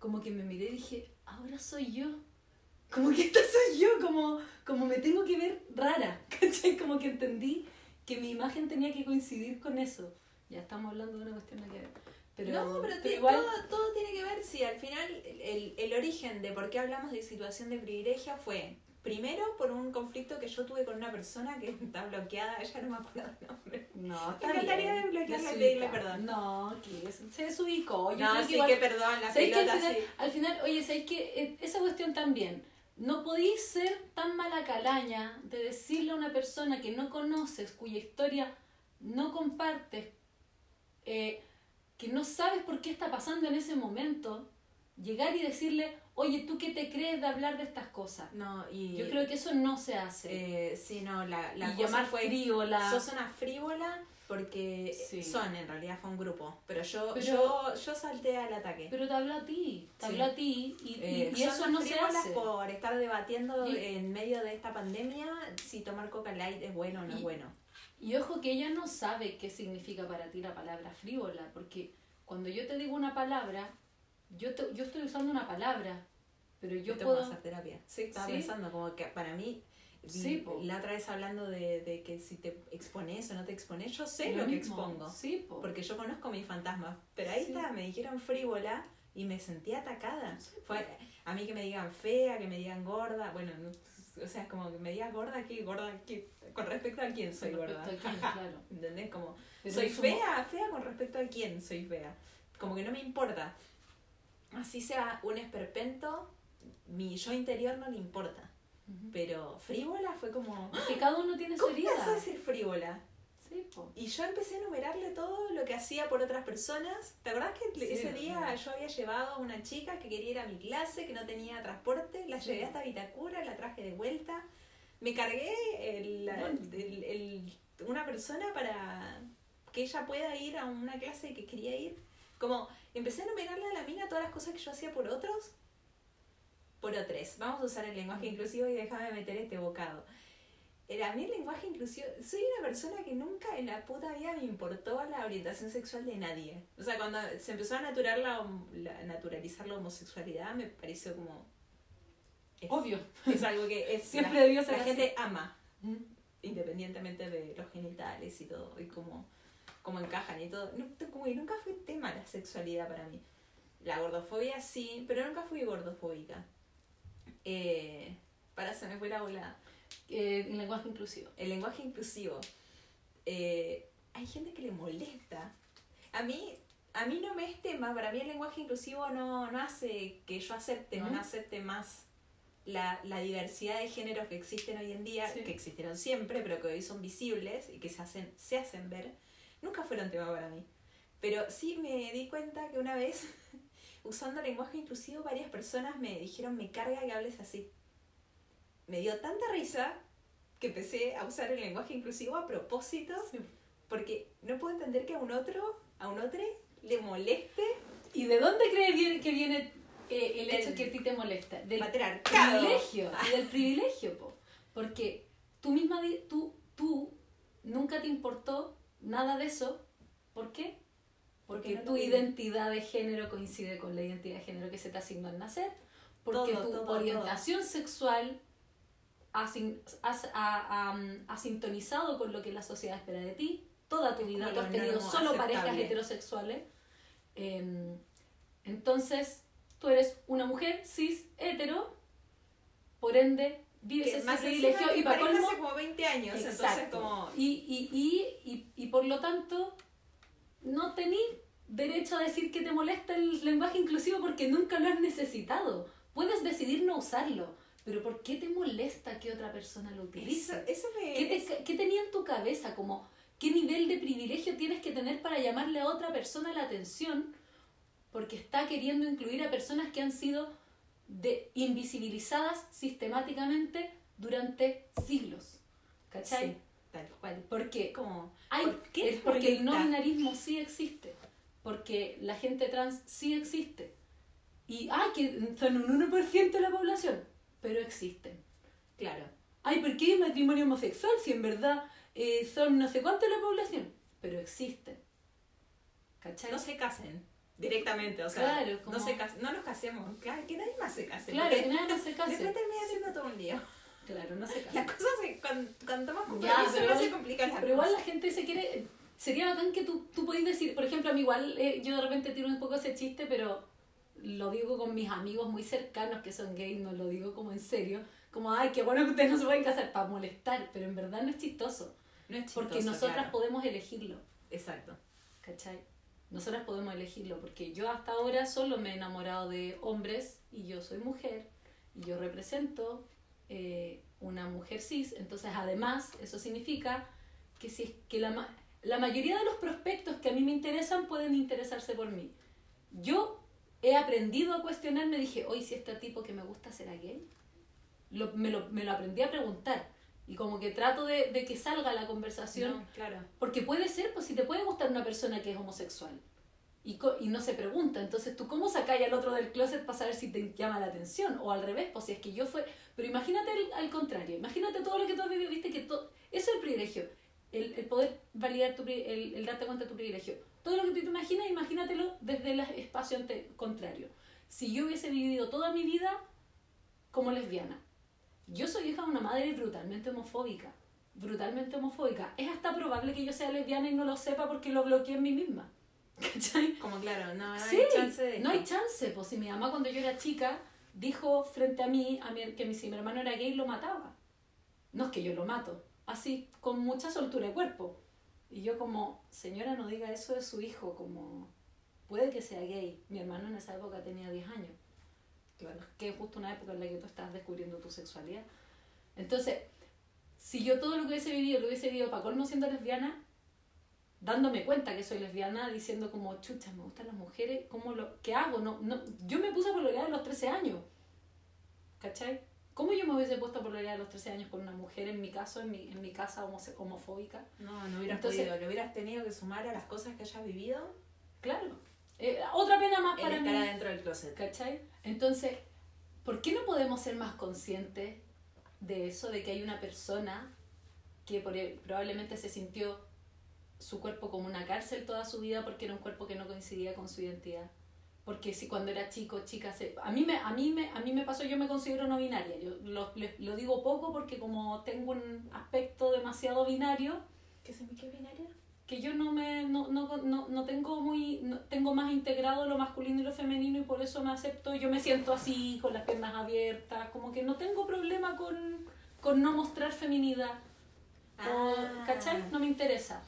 como que me miré y dije, ahora soy yo. Como que esta soy yo, como, como me tengo que ver rara, ¿cachai? Como que entendí que mi imagen tenía que coincidir con eso. Ya estamos hablando de una cuestión de que... Pero, no, pero, pero ti- igual... todo, todo tiene que ver si al final el, el origen de por qué hablamos de situación de privilegio fue primero por un conflicto que yo tuve con una persona que está bloqueada, ya no me acuerdo el nombre. No, está encantaría bien. desbloquearla y Desubicada. pedirle perdón. No, que es- se desubicó. Yo no, creo que sí igual- que perdón, la ¿Sabéis que al pelota final, sí. al final, oye, ¿sabéis que esa cuestión también? No podéis ser tan mala calaña de decirle a una persona que no conoces, cuya historia no compartes, eh, que no sabes por qué está pasando en ese momento, llegar y decirle, oye, ¿tú qué te crees de hablar de estas cosas? No, y Yo creo que eso no se hace. eh, sí, no, la, la y cosa llamar fue frívola. sos una frívola porque Sí. son, en realidad fue un grupo, pero yo Pero- yo yo salté al ataque. Pero te habló a ti, te Sí. habló a ti y, y- Eh, y son eso no se hace. por estar debatiendo Y- en medio de esta pandemia si tomar Coca Light es bueno o no es Y- bueno. Y ojo que ella no sabe qué significa para ti la palabra frívola, porque cuando yo te digo una palabra, yo, te- yo estoy usando una palabra, pero yo puedo... hacer terapia. Sí, estaba ¿Sí? pensando como que para mí Sí, la otra vez hablando de, de que si te expones o no te expones, yo sé lo, que expongo. Sí, po. Porque yo conozco mis fantasmas. Pero ahí Sí. está, me dijeron frívola y me sentí atacada. Fue a mí que me digan fea, que me digan gorda. Bueno, no- o sea, como que me digas gorda, ¿qué? ¿Gorda qué? ¿Con respecto a quién soy Con gorda? a quién, claro. ¿Entendés? Como, Pero soy fea, fea con respecto a quién soy fea. Como que no me importa. Así sea un esperpento, mi yo interior no le importa. Pero frívola fue como... Que cada uno tiene su ¿Cómo herida. vas a ser frívola? Sí, po. Y yo empecé a enumerarle todo lo que hacía por otras personas. ¿Te acordás que Sí, ese día yo había llevado a una chica que quería ir a mi clase, que no tenía transporte? La llevé hasta Vitacura, la traje de vuelta. Me cargué el- una persona para que ella pueda ir a una clase que quería ir. Como empecé a enumerarle a la mina todas las cosas que yo hacía por otros. Por otros. Vamos a usar el lenguaje inclusivo y déjame meter este bocado. Era, a mí el lenguaje inclusivo, soy una persona que nunca en la puta vida me importó la orientación sexual de nadie. O sea, cuando se empezó a la, naturalizar la homosexualidad, me pareció como... Es, Obvio. Es algo que es, Siempre la, debió ser la gente ama, Mm. independientemente de los genitales y todo, y cómo, cómo encajan y todo. No, como que nunca fue tema la sexualidad para mí. La gordofobia sí, pero nunca fui gordofóbica. Eh, para, se me fue la volada. Eh, en lenguaje inclusivo. El lenguaje inclusivo. Eh, hay gente que le molesta. A mí, a mí no me es tema. Para mí el lenguaje inclusivo no, no hace que yo acepte o Ujú. no acepte más la, la diversidad de géneros que existen hoy en día, Sí. que existieron siempre, pero que hoy son visibles y que se hacen, se hacen ver. Nunca fueron tema para mí. Pero sí me di cuenta que una vez, usando lenguaje inclusivo, varias personas me dijeron, me carga que hables así. Me dio tanta risa que empecé a usar el lenguaje inclusivo a propósito, porque no puedo entender que a un otro, a un otro, le moleste ¿Y de dónde crees que viene eh, el hecho que a ti te molesta? Del patriarcado. privilegio. Del privilegio, po. Porque tú misma, tú, tú nunca te importó nada de eso. ¿Por qué? Porque Porque no tu identidad de género coincide con la identidad de género que se te asignó al nacer. Porque Todo, tu todo, orientación sexual ha, sin- has- ha- ha- ha sintonizado con lo que la sociedad espera de ti. Toda tu vida como tú has tenido solo parejas aceptable. heterosexuales. Em, entonces, tú eres una mujer cis, hetero, por ende, vives ese más privilegio y para colmo... hace como 20 años, entonces Exacto. como... Y, y, y, y, y por lo tanto, no tenés derecho a decir que te molesta el lenguaje inclusivo porque nunca lo has necesitado. Puedes decidir no usarlo, pero ¿por qué te molesta que otra persona lo Eso, utilice? eso me... ¿Qué, te, qué tenía en tu cabeza? Como, ¿Qué nivel de privilegio tienes que tener para llamarle a otra persona la atención? Porque está queriendo incluir a personas que han sido de, invisibilizadas sistemáticamente durante siglos. ¿Cachai? Sí, tal cual. Porque, Como... hay, ¿Por qué es porque el no binarismo sí existe. Porque la gente trans sí existe. Y, ay, que son un 1% de la población. Pero existen. Claro. Ay, ¿por qué hay matrimonio homosexual si en verdad eh, son no sé cuánto de la población? Pero existen. ¿Cachai? No se casen directamente, o sea, Claro, como- no, se cas- no nos casemos, claro, que nadie más se case. Claro, que nadie más se case. Después termina siendo todo un lío. Claro, no se Las casan. cosas, se, cuando, cuando tomas compromiso no se complican las Pero igual la cosas. gente se quiere... Sería bacán que tú, tú podés decir, por ejemplo, a mí igual, eh, yo de repente tiro un poco ese chiste, pero lo digo con mis amigos muy cercanos que son gays, no lo digo como en serio, como, ay, qué bueno que ustedes no se pueden casar para molestar, pero en verdad no es chistoso, No es porque chistoso, nosotras claro. podemos elegirlo. Exacto. ¿cachai? Nosotras podemos elegirlo, porque yo hasta ahora solo me he enamorado de hombres y yo soy mujer y yo represento eh, una mujer cis, entonces además eso significa que, si, es que la, ma- la mayoría de los prospectos que a mí me interesan pueden interesarse por mí. Yo he aprendido a cuestionarme, dije, hoy si este tipo que me gusta será gay, lo- me, lo, me lo aprendí a preguntar. Y como que trato de, de que salga la conversación No, claro. porque puede ser, pues si te puede gustar una persona que es homosexual y, no se pregunta, entonces tú cómo sacáis al otro del closet para saber si te llama la atención o al revés, pues si es que yo fue... Pero imagínate el- al contrario, imagínate todo lo que tú has vivido, viste que todo... Eso es el privilegio, el, el poder validar tu el, el darte cuenta de tu privilegio. Todo lo que tú te imaginas, imagínatelo desde el espacio contrario. Si yo hubiese vivido toda mi vida como lesbiana, yo soy hija de una madre brutalmente homofóbica. Brutalmente homofóbica. Es hasta probable que yo sea lesbiana y no lo sepa porque lo bloqueé en mí misma. ¿Cachai? Como claro, no, no Sí, hay chance de no hay chance. Pues si mi mamá cuando yo era chica dijo frente a mí, a mi- que mi, si mi hermano era gay, lo mataba. No es que yo lo mato. Así, con mucha soltura de cuerpo. Y yo como, señora, no diga eso de su hijo, como, puede que sea gay. Mi hermano en esa época tenía 10 años. Claro, que es justo una época en la que tú estás descubriendo tu sexualidad. Entonces, si yo todo lo que hubiese vivido lo hubiese vivido para colmo siendo lesbiana, dándome cuenta que soy lesbiana, diciendo como, chucha, me gustan las mujeres, ¿cómo lo, ¿qué hago? No, no, yo me puse a pololear a los 13 años, ¿cachai? ¿Cómo yo me hubiese puesto a pololear a los 13 años con una mujer, en mi caso, en mi, en mi casa homofóbica? No, no hubieras Entonces- podido. Lo hubieras tenido que sumar a las cosas que hayas vivido Claro. Eh, otra pena más para estar mí. adentro del closet. ¿Cachai? Entonces, ¿por qué no podemos ser más conscientes de eso, de que hay una persona que por- e, probablemente se sintió su cuerpo como una cárcel toda su vida porque era un cuerpo que no coincidía con su identidad? Porque si cuando era chico, chica, se... a, mí me, a, mí me, a mí me pasó, yo me considero no binaria. Yo lo, lo digo poco porque como tengo un aspecto demasiado binario, ¿Qué qué binaria? que yo no me no, no, no, no tengo muy no- tengo más integrado lo masculino y lo femenino y por eso me acepto yo me siento así con las piernas abiertas como que no tengo problema con, con no mostrar feminidad o, Ah. ¿cachai? no me interesa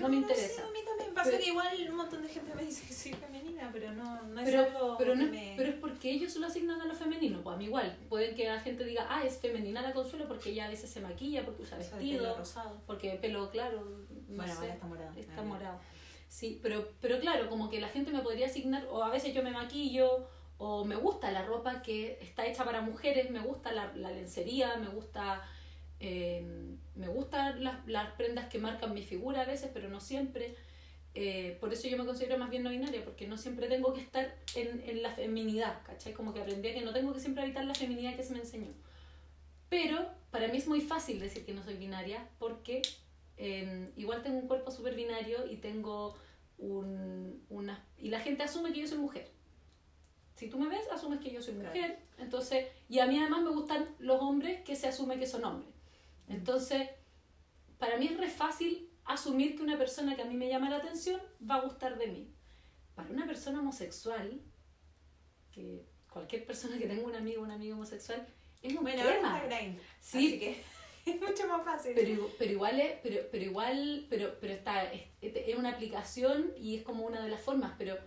no me interesa sí, a mí también pasa Pero- que igual un montón de gente me dice que soy femenina, pero no, no es pero, algo pero, no me... pero es porque ellos lo asignan a lo femenino pues a mí igual pueden que la gente diga ah es femenina la consuelo porque ella a veces se maquilla porque usa O sea, vestido pelo rosado. porque pelo claro no Bueno, sé. ahora está morado. Está bien. morado. Sí, pero, pero claro, como que la gente me podría asignar, o a veces yo me maquillo, o me gusta la ropa que está hecha para mujeres, me gusta la, la lencería, me gusta, eh, me gustan las, las prendas que marcan mi figura a veces, pero no siempre. Eh, por eso yo me considero más bien no binaria, porque no siempre tengo que estar en, en la feminidad, ¿cachai? Como que aprendí a que no tengo que siempre habitar la feminidad que se me enseñó. Pero para mí es muy fácil decir que no soy binaria, porque eh, igual tengo un cuerpo súper binario y tengo un, una... Y la gente asume que yo soy mujer. Si tú me ves, asumes que yo soy Claro. mujer. Entonces, y a mí además me gustan los hombres que se asume que son hombres. Entonces, para mí es re fácil asumir que una persona que a mí me llama la atención va a gustar de mí. Para una persona homosexual, que cualquier persona que tenga un amigo o una amiga homosexual, es un Bueno, tema. Sí. Así que es mucho más fácil. Pero, pero igual es, pero, pero igual, pero, pero está, es, es una aplicación y es como una de las formas, pero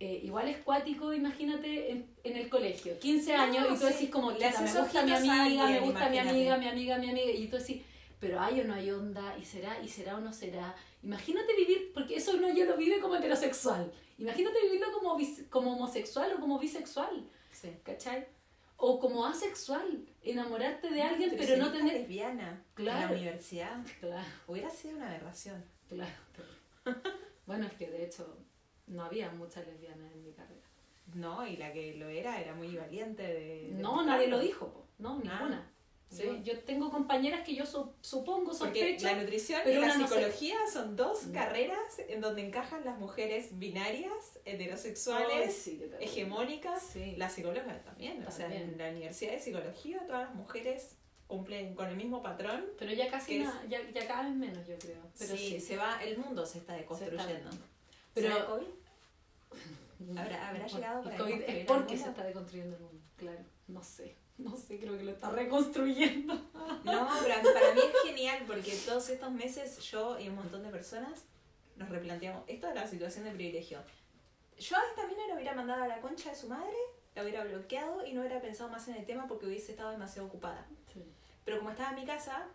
eh, igual es cuático, imagínate, en, en el colegio, 15 No, años, y tú sí. decís como, Le "Chuta, haces me gusta mi amiga, me gusta mi imagínate. amiga, mi amiga, mi amiga, y tú decís, pero hay o no hay onda, y será, y será o no será. Imagínate vivir, porque eso uno ya lo vive como heterosexual, imagínate vivirlo como, bis- como homosexual o como bisexual, Sí. ¿cachai? O como asexual, enamorarte de alguien, pero no tener... lesbiana en la universidad Claro. hubiera sido una aberración. Claro. bueno, es que de hecho no había muchas lesbianas en mi carrera. No, y la que lo era era muy valiente de... de No, nadie lo dijo, po. no, Ah, ninguna. sí. Yo, yo tengo compañeras que yo su- supongo, Porque sospecho. la nutrición pero y la una no sé. psicología son dos No. carreras en donde encajan las mujeres binarias, heterosexuales, sí, hegemónicas, Sí. las psicólogas también. O sea, También. en la Universidad de Psicología todas las mujeres cumplen con el mismo patrón. Pero ya casi que es- nada, ya, ya cada vez menos, yo creo. Pero sí, se va, el mundo se está deconstruyendo. Pero-. ¿Habrá- habrá llegado para COVID es porque se está deconstruyendo el mundo, claro. No sé, no sé, creo que lo está reconstruyendo. No, pero para mí es genial porque todos estos meses yo y un montón de personas nos replanteamos esto de la situación de privilegio. Yo a esta mina lo hubiera mandado a la concha de su madre, la hubiera bloqueado y no hubiera pensado más en el tema porque hubiese estado demasiado ocupada. Sí. Pero como estaba en mi casa,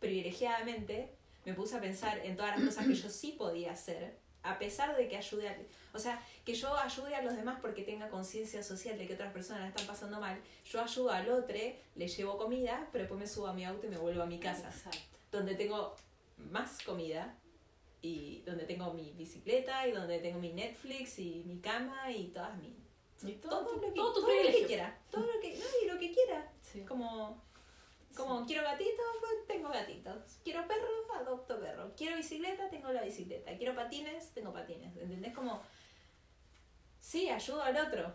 privilegiadamente, me puse a pensar en todas las cosas que yo sí podía hacer, a pesar de que ayude a... O sea, que yo ayude a los demás porque tenga conciencia social de que otras personas la están pasando mal. Yo ayudo al otro, le llevo comida, pero después me subo a mi auto y me vuelvo a mi casa, Exacto. donde tengo más comida y donde tengo mi bicicleta y donde tengo mi Netflix y mi cama y todas mis... Todo, todo, lo que, todo todo lo que quiera, todo lo que, no, y lo que quiera. Sí. Como, como quiero gatitos, pues tengo gatitos. Quiero perros, adopto perro. Quiero bicicleta, tengo la bicicleta. Quiero patines, tengo patines. ¿Entendés? Como, sí, ayudo al otro.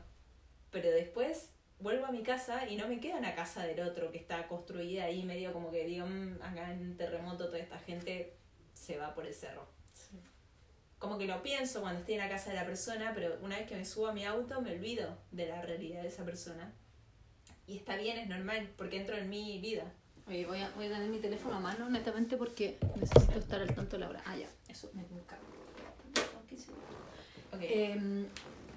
Pero después vuelvo a mi casa y no me quedo en la casa del otro que está construida ahí medio como que digo, "Mm, acá en terremoto toda esta gente se va por el cerro. Sí. Como que lo pienso cuando estoy en la casa de la persona, pero una vez que me subo a mi auto me olvido de la realidad de esa persona. Y está bien, es normal, porque entro en mi vida. Oye, voy a, voy a tener mi teléfono a mano, netamente, porque necesito estar al tanto de la hora. Ah, ya, eso me me cago. Ok. Em,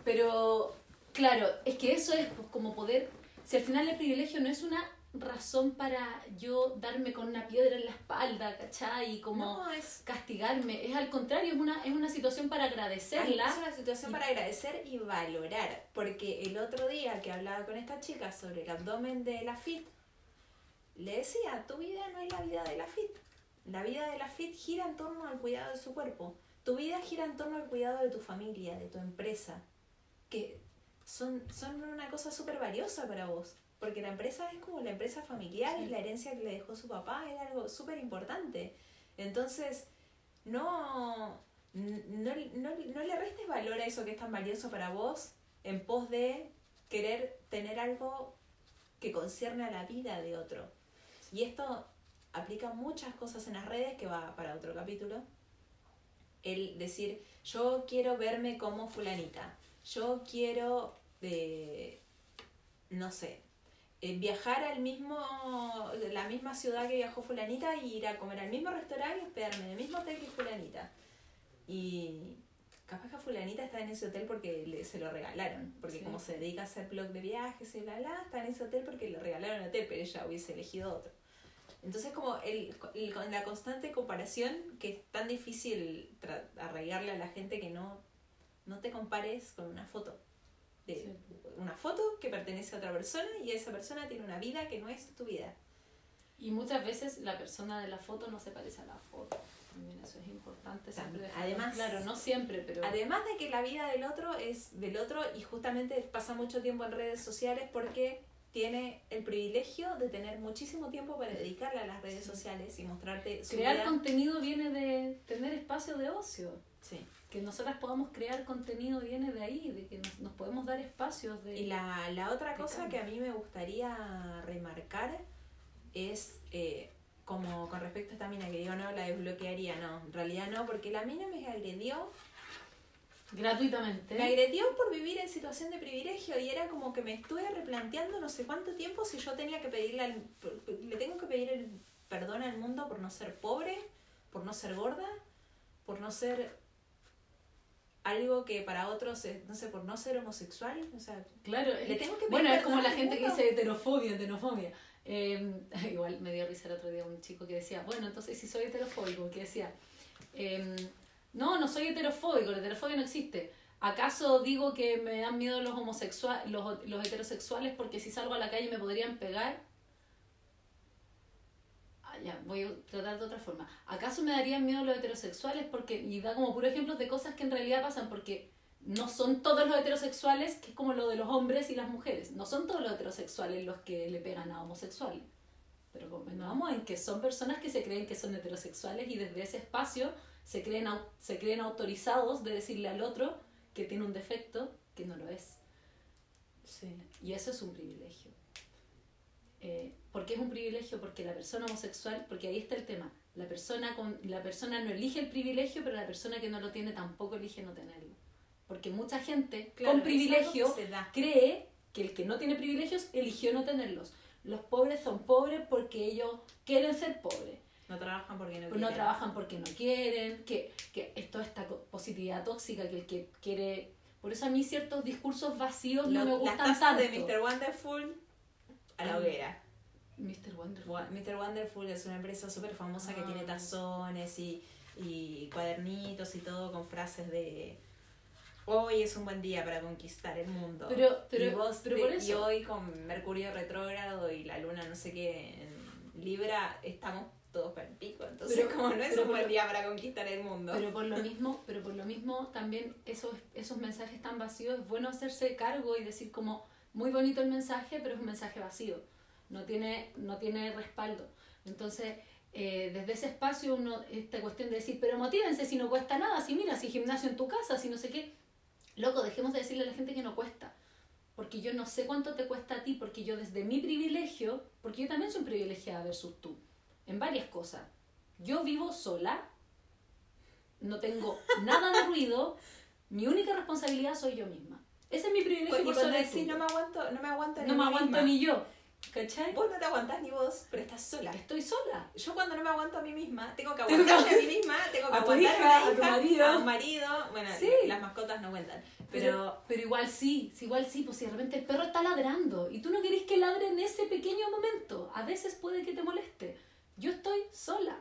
pero, claro, es que eso es pues, como poder. Si al final el privilegio no es una razón para yo darme con una piedra en la espalda, ¿cachai? Y como No, es, castigarme. Es al contrario, es una, es una situación para agradecerla. es una situación para agradecer y valorar. Porque el otro día que hablaba con esta chica sobre el abdomen de la FIT, le decía, tu vida no es la vida de la FIT. La vida de la FIT gira en torno al cuidado de su cuerpo. Tu vida gira en torno al cuidado de tu familia, de tu empresa. Que son, son una cosa súper valiosa para vos. Porque la empresa es como la empresa familiar, Sí. es la herencia que le dejó su papá, es algo súper importante. Entonces, no, no, no, no le restes valor a eso que es tan valioso para vos en pos de querer tener algo que concierne a la vida de otro. Y esto aplica muchas cosas en las redes, que va para otro capítulo. El decir, yo quiero verme como fulanita, yo quiero, eh, no sé, eh, viajar al mismo, la misma ciudad que viajó fulanita y ir a comer al mismo restaurante y hospedarme en el mismo hotel que fulanita. Y capaz que fulanita está en ese hotel porque le- se lo regalaron, porque Sí. como se dedica a hacer blog de viajes y bla bla, está en ese hotel porque le regalaron el hotel, pero ella hubiese elegido otro. Entonces como el, el- la constante comparación que es tan difícil arraigarle a la gente que no, no te compares con una foto. De, Sí. Una foto que pertenece a otra persona y esa persona tiene una vida que no es tu vida. Y muchas veces la persona de la foto no se parece a la foto. También eso es importante. siempre Además- claro, no siempre, pero Además de que la vida del otro es del otro y justamente pasa mucho tiempo en redes sociales porque tiene el privilegio de tener muchísimo tiempo para dedicarle a las redes Sí. sociales y mostrarte su crear vida. contenido viene de tener espacio de ocio. Sí. Que nosotras podamos crear contenido viene de ahí, de que nos, nos podemos dar espacios de... Y la, la otra cosa cambio. que a mí me gustaría remarcar es eh, como con respecto a esta mina que digo, no, la desbloquearía, no, en realidad no, porque la mina me agredió Gratuitamente. Me agredió por vivir en situación de privilegio y era como que me estuve replanteando no sé cuánto tiempo si yo tenía que pedirle al, le tengo que pedir el perdón al mundo por no ser pobre, por no ser gorda, por no ser algo que para otros es, no sé, por no ser homosexual, o sea, Claro, Le tengo que bueno, es como la gente que dice heterofobia, heterofobia. Eh, igual me dio risa el otro día un chico que decía, bueno, entonces si soy heterofóbico, que decía, eh, no, no soy heterofóbico, la heterofobia no existe. ¿Acaso digo que me dan miedo los homosexuales, los, los heterosexuales porque si salgo a la calle me podrían pegar? Ya, voy a tratar de otra forma. ¿Acaso me darían miedo los heterosexuales? Porque, y da como puro ejemplos de cosas que en realidad pasan, porque no son todos los heterosexuales, que es como lo de los hombres y las mujeres, no son todos los heterosexuales los que le pegan a homosexuales. Pero convengamos en que son personas que se creen que son heterosexuales y desde ese espacio se creen, se creen autorizados de decirle al otro que tiene un defecto que no lo es. sí. Y eso es un privilegio. Eh, ¿Por qué es un privilegio? Porque la persona homosexual, porque ahí está el tema, la persona, con, la persona no elige el privilegio, pero la persona que no lo tiene tampoco elige no tenerlo. Porque mucha gente Claro, con privilegio cree que el que no tiene privilegios eligió no tenerlos. Los pobres son pobres porque ellos quieren ser pobres. No trabajan porque no Pues no quieren. trabajan porque no quieren, que, que es toda esta positividad tóxica que el que quiere... Por eso a mí ciertos discursos vacíos no me las gustan tazas tanto. de Mr. Wonderful a la hoguera. Mr. Wonderful. Mr. Wonderful es una empresa súper famosa que Ah. tiene tazones y, y cuadernitos y todo con frases de hoy es un buen día para conquistar el mundo. Pero- pero- y, vos pero de- por y hoy con Mercurio retrógrado y la luna no sé qué en Libra estamos todos para el pico. Entonces Pero- como no es un buen día para conquistar el mundo. Pero por lo mismo, pero por lo mismo también esos, esos mensajes tan vacíos es bueno hacerse cargo y decir como muy bonito el mensaje, pero es un mensaje vacío. No tiene, no tiene respaldo. Entonces, eh, desde ese espacio uno, esta cuestión de decir, pero motívense si no cuesta nada, si mira, si gimnasio en tu casa, si no sé qué. Loco, dejemos de decirle a la gente que no cuesta. Porque yo no sé cuánto te cuesta a ti, porque yo desde mi privilegio, porque yo también soy un privilegiada versus tú, en varias cosas. Yo vivo sola, no tengo nada de ruido, mi única responsabilidad soy yo misma. Ese es mi privilegio y cuando decís tuyo. no me aguanto, no me aguanto, No ni me a mí aguanto misma. ni yo. ¿Cachai? Vos no te aguantás ni vos, pero estás sola. Estoy sola. Yo cuando no me aguanto a mí misma, tengo que aguantarme a mí misma, tengo que A tu aguantar hija, a, a una tu hija, marido. a un marido. Bueno, Sí. las mascotas no cuentan. Pero, Pero pero igual sí, igual sí, pues si de repente el perro está ladrando y tú no querés que ladre en ese pequeño momento, a veces puede que te moleste. Yo estoy sola.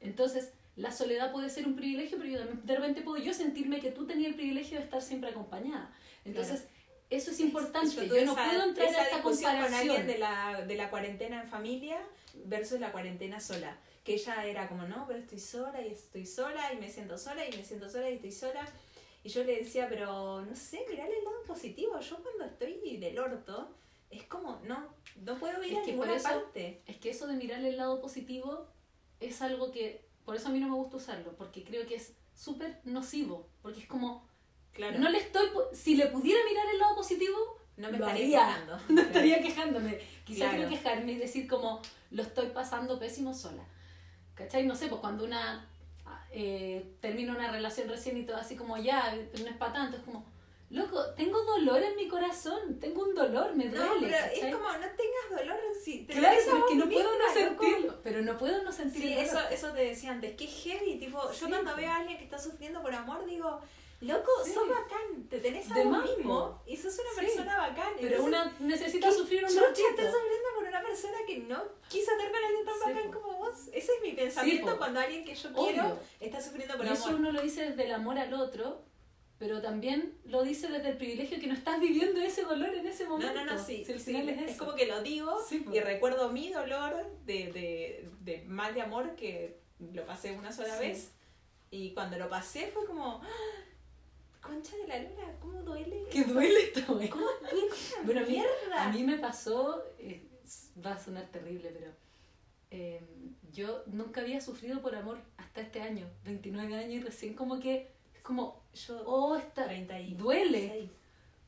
Entonces, la soledad puede ser un privilegio, pero yo de repente puedo yo sentirme que tú tenías el privilegio de estar siempre acompañada. Entonces, eso es importante. Yo, tuve no esa- puedo entrar esa a esta discusión con comparación. alguien de la, de la cuarentena en familia versus la cuarentena sola. Que ella era como, no, pero estoy sola y estoy sola y me siento sola y me siento sola y estoy sola. Y yo le decía, pero no sé, mirale el lado positivo. Yo cuando estoy del orto, es como, no, no puedo ir Es a que ninguna eso- parte. Es que eso de mirar el lado positivo es algo que, por eso a mí no me gusta usarlo, porque creo que es súper nocivo, porque es como, Claro, no le estoy, si le pudiera mirar el lado positivo, no me estaría quejando. no estaría quejándome. Quizá Claro. quiero quejarme y decir como, lo estoy pasando pésimo sola. ¿Cachai? No sé, pues cuando una eh, termina una relación recién y todo así como, ya, no es para tanto, es como, loco, tengo dolor en mi corazón, tengo un dolor, me duele. No, pero ¿cachai? es como, no tengas dolor si te Claro, pero es que no puedo no misma, sentirlo. Pero no puedo no sentir Sí, el eso, dolor. eso te decía antes, que heavy, tipo, yo Sí, cuando po. veo a alguien que está sufriendo por amor, digo, loco, Sí. sos bacán, te tenés a De vos mismo y sos una Sí. persona bacán. Pero Entonces, una necesita ¿qué sufrir un ratito. estás sufriendo por una persona que no quiso estar con alguien tan Sí, bacán po. como vos. Ese es mi pensamiento cuando alguien que yo Obvio. quiero está sufriendo por Y eso amor. uno lo dice desde el amor al otro, pero también lo dice desde el privilegio que no estás viviendo ese dolor en ese No, momento. no, no, sí. Si al sí, final es, es, eso. como que lo digo y recuerdo mi dolor de, de, de mal de amor que lo pasé una sola vez. Y cuando lo pasé fue como, ¡Ah! Concha de la luna, ¿cómo duele? Que duele esto, güey. ¿Cómo duele esta Bueno, a mí, mierda? a mí me pasó, eh, va a sonar terrible, pero eh, yo nunca había sufrido por amor hasta este año, 29 años, y recién como que, es como, Yo, oh, esta, 30 y duele,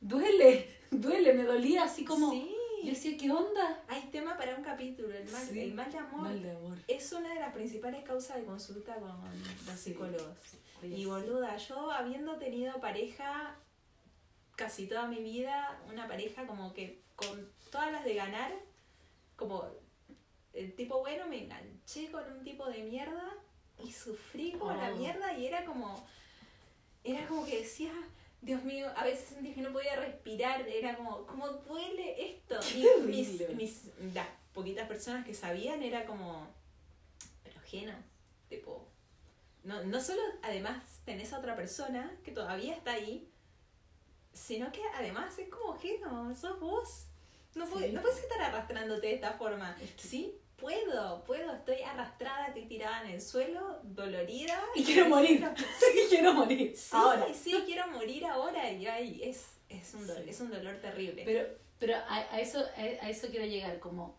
duele, duele, me dolía así como, Sí. yo decía, ¿qué onda? Hay tema para un capítulo, el mal, Sí. el mal de amor. Mal de amor. Es una de las principales causas de consulta con los Sí. psicólogos. Oye, Y sí. boluda, yo habiendo tenido pareja casi toda mi vida, una pareja como que con todas las de ganar, como el tipo bueno me enganché con un tipo de mierda y sufrí como la Oh. mierda y era como, era como que decía, Dios mío, a veces sentí que no podía respirar, era como, ¿cómo duele esto? Y mis, mis, las poquitas personas que sabían era como, pero ajeno, tipo, no, no solo además tenés a otra persona que todavía está ahí, sino que además es como ajeno, sos vos. No, Sí. puedes, no puedes estar arrastrándote de esta forma. Que- Sí, puedo, puedo, estoy arrastrada, estoy tirada en el suelo, dolorida. Y quiero morir. Sí, quiero morir. Sí, Ahora. sí, quiero morir ahora y ay, es, es, un dolor, Sí. es un dolor terrible. Pero, pero a, a eso, a, a eso quiero llegar, como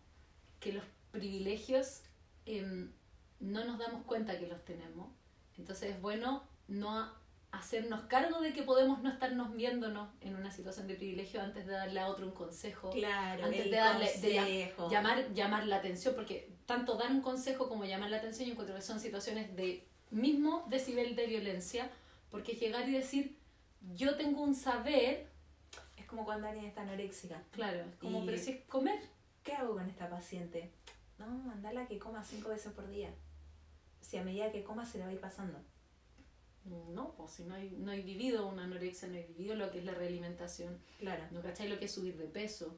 que los privilegios em, no nos damos cuenta que los tenemos. Entonces es bueno no hacernos cargo de que podemos no estarnos viéndonos en una situación de privilegio antes de darle a otro un consejo. claro, antes de darle- de consejo. Llamar, llamar la atención, porque tanto dar un consejo como llamar la atención yo encuentro que son situaciones de mismo decibel de violencia, porque llegar y decir, yo tengo un saber, Es como cuando alguien está anoréxica. claro, como, pero si es comer, ¿Qué hago con esta paciente? No, mandala que coma cinco veces por día. Si a medida que coma se le va a ir pasando. No, pues si no hay, no hay vivido una anorexia, no hay vivido lo que es la realimentación, Claro. no cachai lo que es subir de peso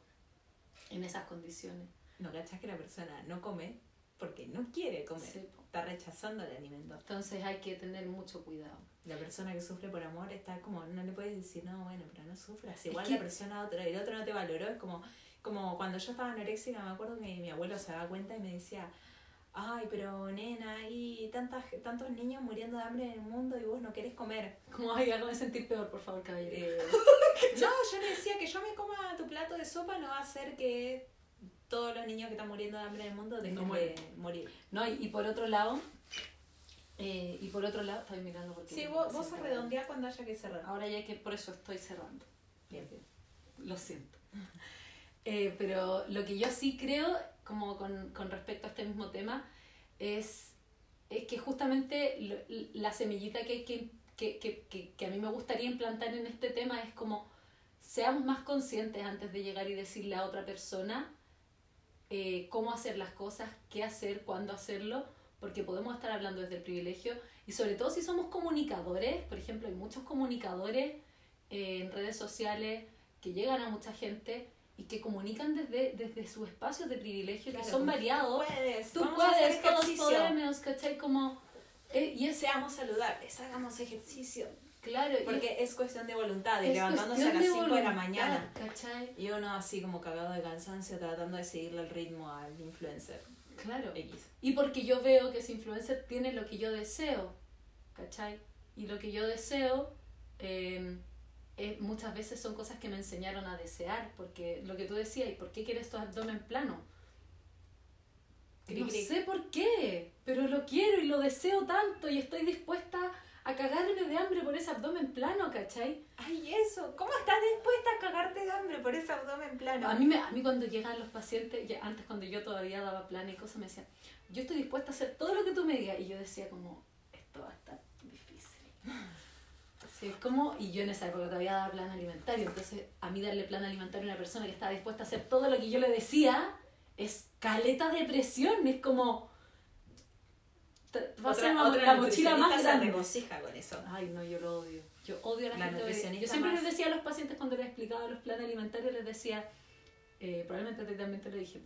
en esas condiciones. No cachas que la persona no come porque no quiere comer. Sí. Está rechazando el alimento. Entonces hay que tener mucho cuidado. La persona que sufre por amor está como, no le puedes decir, no, bueno, pero no sufras. Igual que- la persona, otra, el otro no te valoró. Es como, como cuando yo estaba anoréxica, me acuerdo que mi abuelo se daba cuenta y me decía, ay, pero nena, hay tantas, tantos niños muriendo de hambre en el mundo y vos no querés comer. Como, ay, hágame sentir peor, por favor, caballero. Eh, no, yo le decía que yo me coma tu plato de sopa no va a hacer que todos los niños que están muriendo de hambre en el mundo dejen No de morir. No, y, y por otro lado, eh, y por otro lado, estoy mirando porque... Sí, vos, vos redondeás cuando haya que cerrar. Ahora ya que por eso estoy cerrando. Bien, bien. Lo siento. Eh, pero lo que yo sí creo, como con, con respecto a este mismo tema, es, es que justamente lo- la semillita que, que, que, que, a mí me gustaría implantar en este tema es como seamos más conscientes antes de llegar y decirle a otra persona eh, cómo hacer las cosas, qué hacer, cuándo hacerlo, porque podemos estar hablando desde el privilegio. Y sobre todo si somos comunicadores, por ejemplo, hay muchos comunicadores eh, en redes sociales que llegan a mucha gente y que comunican desde, desde sus espacios de privilegio, Claro, que son tú variados. Puedes, Tú vamos puedes, todos podemos, ¿cachai? Como, eh, y es, Seamos saludables, hagamos ejercicio. claro, Porque es cuestión de voluntad, de es levantándose a las 5 de la mañana. ¿cachai? Y uno así como cagado de cansancio tratando de seguirle el ritmo al influencer Claro. X. Y porque yo veo que ese influencer tiene lo que yo deseo, ¿cachai? Y lo que yo deseo eh, eh, muchas veces son cosas que me enseñaron a desear, porque lo que tú decías, ¿y por qué quieres tu abdomen plano? No sé por qué, pero lo quiero y lo deseo tanto y estoy dispuesta a cagarme de hambre por ese abdomen plano, ¿cachai? Ay, eso. ¿Cómo estás dispuesta a cagarte de hambre por ese abdomen plano? A mí, me, a mí cuando llegan los pacientes, ya antes cuando yo todavía daba plan y cosas, me decían, yo estoy dispuesta a hacer todo lo que tú me digas. Y yo decía como, esto va a estar difícil. Sí, es como, y yo en esa época todavía daba plan alimentario, entonces a mí darle plan alimentario a una persona que estaba dispuesta a hacer todo lo que yo le decía, es caleta de presión, es como... Va a una- la mochila más se grande. regocija con eso. Ay, no, yo lo odio. Yo odio a la, La gente. Yo siempre más- les decía a los pacientes cuando les explicaba los planes alimentarios, les decía, eh, probablemente también te lo dije,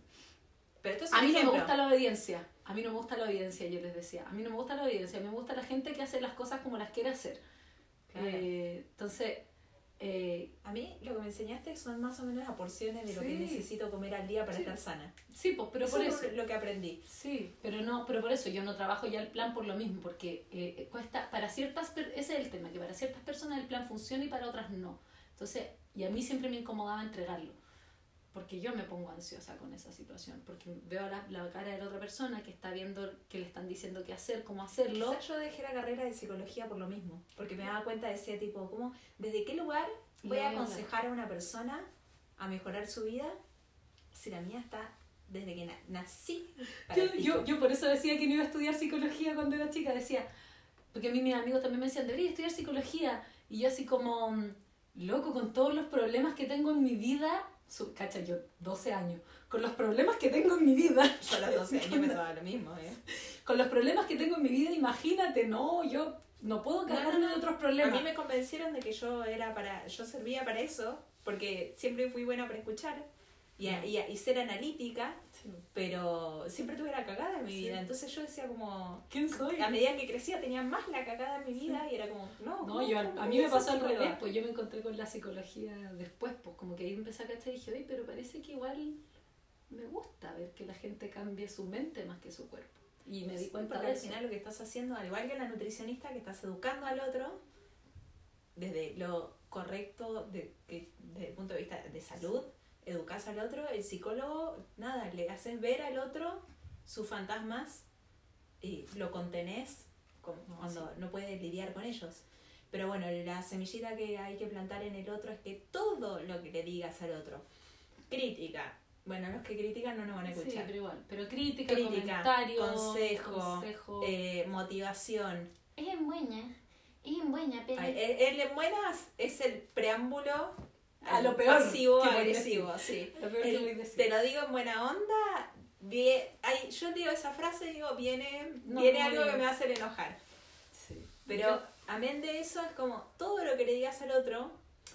Pero esto es a mí no me ejemplo. gusta la obediencia, a mí no me gusta la obediencia, yo les decía, a mí no me gusta la obediencia, a mí me gusta la gente que hace las cosas como las quiere hacer. Claro. Eh, entonces, eh, A mí lo que me enseñaste son más o menos las porciones de lo que necesito comer al día para Sí. estar sana. sí, pues, pero eso por es eso. lo que aprendí. Sí, pero no, pero por eso yo no trabajo ya el plan por lo mismo, porque eh, cuesta, para ciertas, ese es el tema, que para ciertas personas el plan funciona y para otras no. Entonces, y a mí siempre me incomodaba entregarlo, porque yo me pongo ansiosa con esa situación, porque veo la, la cara de la otra persona que está viendo que le están diciendo qué hacer, cómo hacerlo. Quizás yo dejé la carrera de psicología por lo mismo, porque me daba cuenta de ese tipo, como, ¿desde qué lugar voy a aconsejar a una persona a mejorar su vida si la mía está desde que na- nací? para Yo, yo, yo por eso decía que no iba a estudiar psicología cuando era chica, decía, porque a mí mis amigos también me decían, debería estudiar psicología, y yo así como, mm, loco, con todos los problemas que tengo en mi vida, su, cacha, yo 12 años, con los problemas que tengo en mi vida, Yo a los 12 años pensaba lo mismo, ¿eh? con los problemas que tengo en mi vida, imagínate, no, yo no puedo cargarme no, de otros A problemas. mí me convencieron de que yo era para, yo servía para eso, porque siempre fui buena para escuchar y, a- y, a- y ser analítica, Sí. pero siempre tuve la cagada en mi Sí. vida. Entonces yo decía como, ¿Quién soy? a medida que crecía tenía más la cagada en mi vida y era como, no, No, ¿cómo- yo, a mí me pasó al revés, pues yo me encontré con la psicología después, pues como que ahí empecé a cachar y dije, oye, pero parece que igual me gusta ver que la gente cambie su mente más que su cuerpo. Y me di cuenta al final lo que estás haciendo, al igual que la nutricionista, que estás educando al otro desde lo correcto de, desde el punto de vista de salud, educas al otro, el psicólogo, nada, le haces ver al otro sus fantasmas y lo contenés como No, cuando no puedes lidiar con ellos. Pero bueno, la semillita que hay que plantar en el otro es que todo lo que le digas al otro, crítica, bueno, los que critican no nos van a Sí, escuchar. pero igual. Pero crítica, Crítica, comentario, consejo, consejo. eh, motivación. es en buena, es en buena, pero... Ay, el, el en buenas es el preámbulo A lo peor pasivo que agresivo, sí. Lo peor que El decir. te lo digo en buena onda, vie- ay, yo digo esa frase y digo, viene, No, viene algo que bien. me va a hacer enojar. Sí. Pero amén de eso es como todo lo que le digas al otro,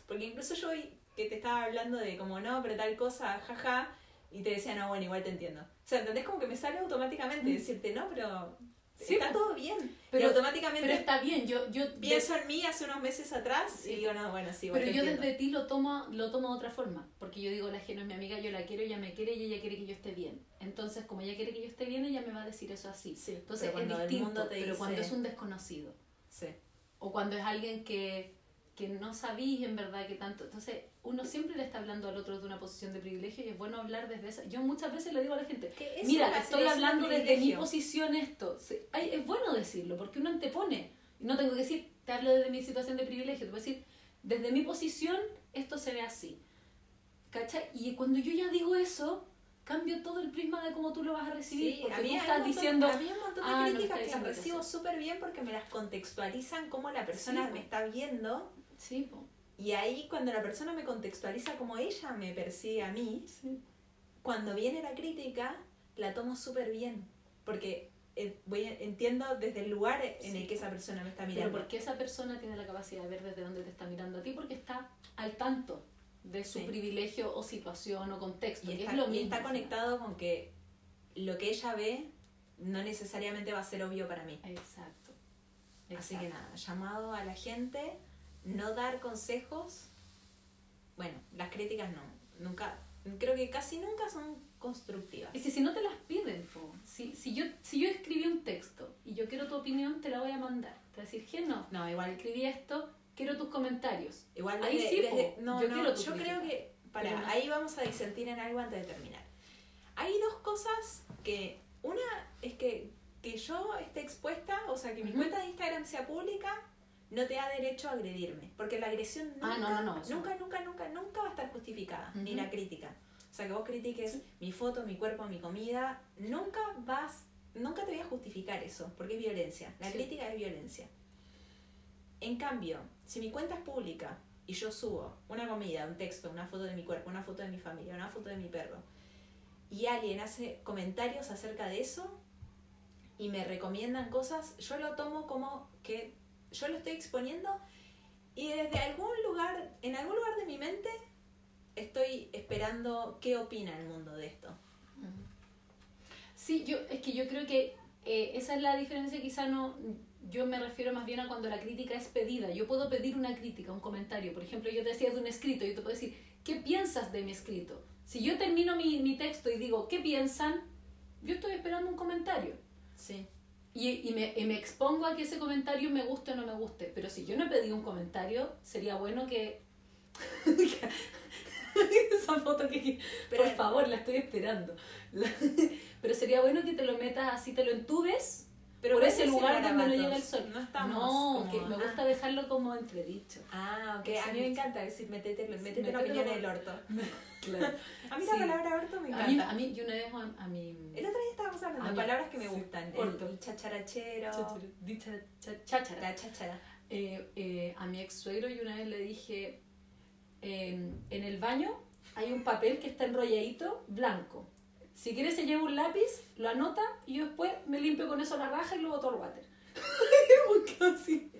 porque incluso yo hoy que te estaba hablando de como no, pero tal cosa, jaja, y te decía, no, bueno, igual te entiendo. O sea, ¿entendés? Como que me sale automáticamente decirte, no, pero Sí, está todo bien. Pero- y automáticamente Pero está bien, yo... yo pienso en mí hace unos meses atrás Sí. y digo, no, bueno, sí, Pero yo entiendo. desde ti lo tomo, lo tomo de otra forma, porque yo digo, la Geno es mi amiga, yo la quiero, ella me quiere y ella quiere que yo esté bien. Entonces, como ella quiere que yo esté bien, ella me va a decir eso así. Sí, Entonces, es el distinto, mundo te pero cuando es un desconocido, Sí. o cuando es alguien que, que no sabís en verdad que tanto... Entonces, uno siempre le está hablando al otro de una posición de privilegio y es bueno hablar desde esa... Yo muchas veces le digo a la gente, Mira, estoy hablando de desde mi posición esto. Sí, es bueno decirlo, porque uno antepone. No tengo que decir, te hablo desde mi situación de privilegio. Te voy a decir, desde mi posición, esto se ve así. ¿Cachai? Y cuando yo ya digo eso, cambio todo el prisma de cómo tú lo vas a recibir. Sí, porque tú estás montón- diciendo, a mí hay un montón de "Ah, críticas que las recibo sí". súper bien porque me las contextualizan cómo la persona Sí, me po. está viendo sí, po, y ahí cuando la persona me contextualiza como ella me percibe a mí, sí. cuando viene la crítica, la tomo súper bien. Porque eh, voy, entiendo desde el lugar en el que esa persona me está Pero mirando. porque esa persona tiene la capacidad de ver desde dónde te está mirando a ti, porque está al tanto de su Sí. privilegio o situación o contexto. Y que está, es lo y mismo. está conectado con que lo que ella ve no necesariamente va a ser obvio para mí. Exacto. Así que Exacto. nada, llamado a la gente, no dar consejos. Bueno, las críticas no, nunca, creo que casi nunca son constructivas. Es que si no te las piden, po. Si, si, yo, si yo escribí un texto y yo quiero tu opinión, te la voy a mandar. Te voy a decir, que no, No, igual, escribí esto, quiero tus comentarios. igual Ahí desde- sí, desde- no, Yo no, quiero yo creo que, para, no- ahí vamos a disentir en algo antes de terminar. Hay dos cosas que, una es que, que yo esté expuesta, o sea, que mi cuenta de Instagram sea pública, no te da derecho a agredirme, porque la agresión nunca, Ah, no, no, no, eso nunca, nunca, nunca, nunca va a estar justificada, ni la crítica. O sea, que vos critiques mi foto, mi cuerpo, mi comida, nunca vas, nunca te voy a justificar eso, porque es violencia. La Sí. crítica es violencia. En cambio, si mi cuenta es pública y yo subo una comida, un texto, una foto de mi cuerpo, una foto de mi familia, una foto de mi perro, y alguien hace comentarios acerca de eso y me recomiendan cosas, yo lo tomo como que yo lo estoy exponiendo y desde algún lugar, en algún lugar de mi mente, estoy esperando qué opina el mundo de esto. Sí, yo, es que yo creo que eh, esa es la diferencia, quizá no, yo me refiero más bien a cuando la crítica es pedida. Yo puedo pedir una crítica, un comentario. Por ejemplo, yo te decía de un escrito, yo te puedo decir, ¿qué piensas de mi escrito? Si yo termino mi, mi texto y digo, ¿qué piensan? Yo estoy esperando un comentario. Sí. Y, y, me, y me expongo a que ese comentario me guste o no me guste. Pero si yo no he pedido un comentario, sería bueno que... Esa foto que... Pero- por favor, la estoy esperando. Pero sería bueno que te lo metas así, te lo entubes Pero por ese lugar donde no llega el sol. No estamos No, que me ah. gusta dejarlo como entredicho. Ah, ok. Sí, A mí me encanta decir, métete, Sí, métete la opinión en el orto. Claro. A mí Sí. la palabra orto me A mí, encanta. a mí, yo una vez a, a mi... El otro día estábamos hablando de mí- palabras que me sí, gustan. Orto. el chacharachero. Cháchara, dicha, cha- cháchara. La cháchara. Eh, eh, a mi ex suegro y una vez le dije, en, en el baño hay un papel que está enrolladito blanco. Si quiere se lleva un lápiz, lo anota y yo después me limpio con eso la raja y lo boto al water. Así.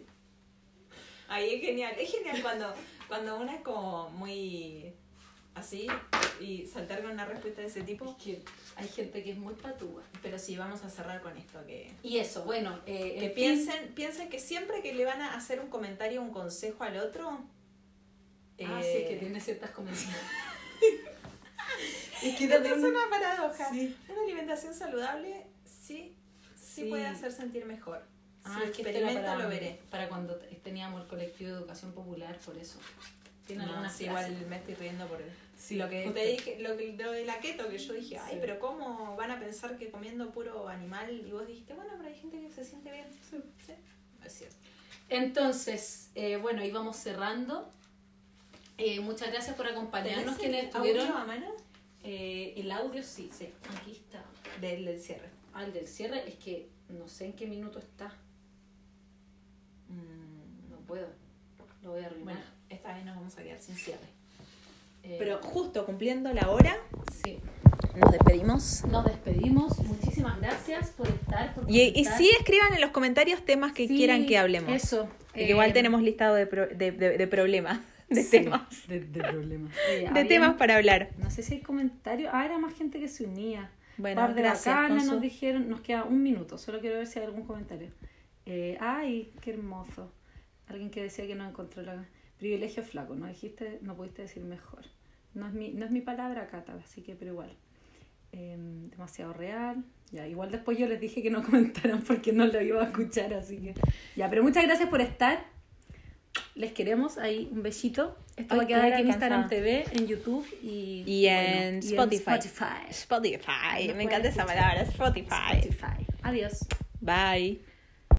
Ahí es genial. Es genial cuando, cuando una es como muy así y saltar con una respuesta de ese tipo. Es que hay gente que es muy patúa. Pero sí, vamos a cerrar con esto. Que, Y eso, bueno, eh, que fin, piensen, piensen que siempre que le van a hacer un comentario un consejo al otro. Ah, eh, sí, que tiene ciertas comentarios. es que también- es una paradoja. Sí. Una alimentación saludable sí, sí, Sí. puede hacer sentir mejor. Ah, si es que para, lo veré. para cuando teníamos el colectivo de educación popular, por eso. Tiene No, sí, igual me estoy riendo por Sí, lo que te dije, lo, lo de la keto que yo dije, ay, Sí. pero cómo van a pensar que comiendo puro animal y vos dijiste, bueno, pero hay gente que se siente bien. Sí, sí. Es cierto. Entonces, eh, bueno, íbamos cerrando. Eh, muchas gracias por acompañarnos. ¿Tenés Quienes estuvieron. audio a mano Eh, el audio, sí, sí. Aquí está. del, del cierre? Al del cierre, es que no sé en qué minuto está. Mm, No puedo. Lo voy a arruinar. bueno, esta vez nos vamos a quedar sin cierre. Eh, Pero justo cumpliendo la hora, sí. nos despedimos. Nos despedimos. Muchísimas gracias por estar. Por Y, y sí escriban en los comentarios temas que Sí, quieran que hablemos. Eso. Que igual Eh, tenemos listado de, pro- de, de- de problemas, de sí, temas. De, de problemas. De temas para hablar. No sé si hay comentarios. Ah, era más gente que se unía. Bueno, Par de gracias, bacanas Consu. nos dijeron, nos queda un minuto, solo quiero ver si hay algún comentario. Eh, ay, qué hermoso. Alguien que decía que no encontró la privilegio flaco, no dijiste, no pudiste decir mejor. No es mi, no es mi palabra, Cata, así que pero igual. Eh, demasiado real. Ya, igual después yo les dije que no comentaran porque no lo iba a escuchar, así que. Ya, pero muchas gracias por estar. Les queremos ahí un besito. Esto va a quedar aquí en. Instagram TV, en YouTube y, Y bueno, en y Spotify. Spotify. Spotify. Nos Me encanta esa escuchar. palabra, Spotify. Spotify. Adiós. Bye.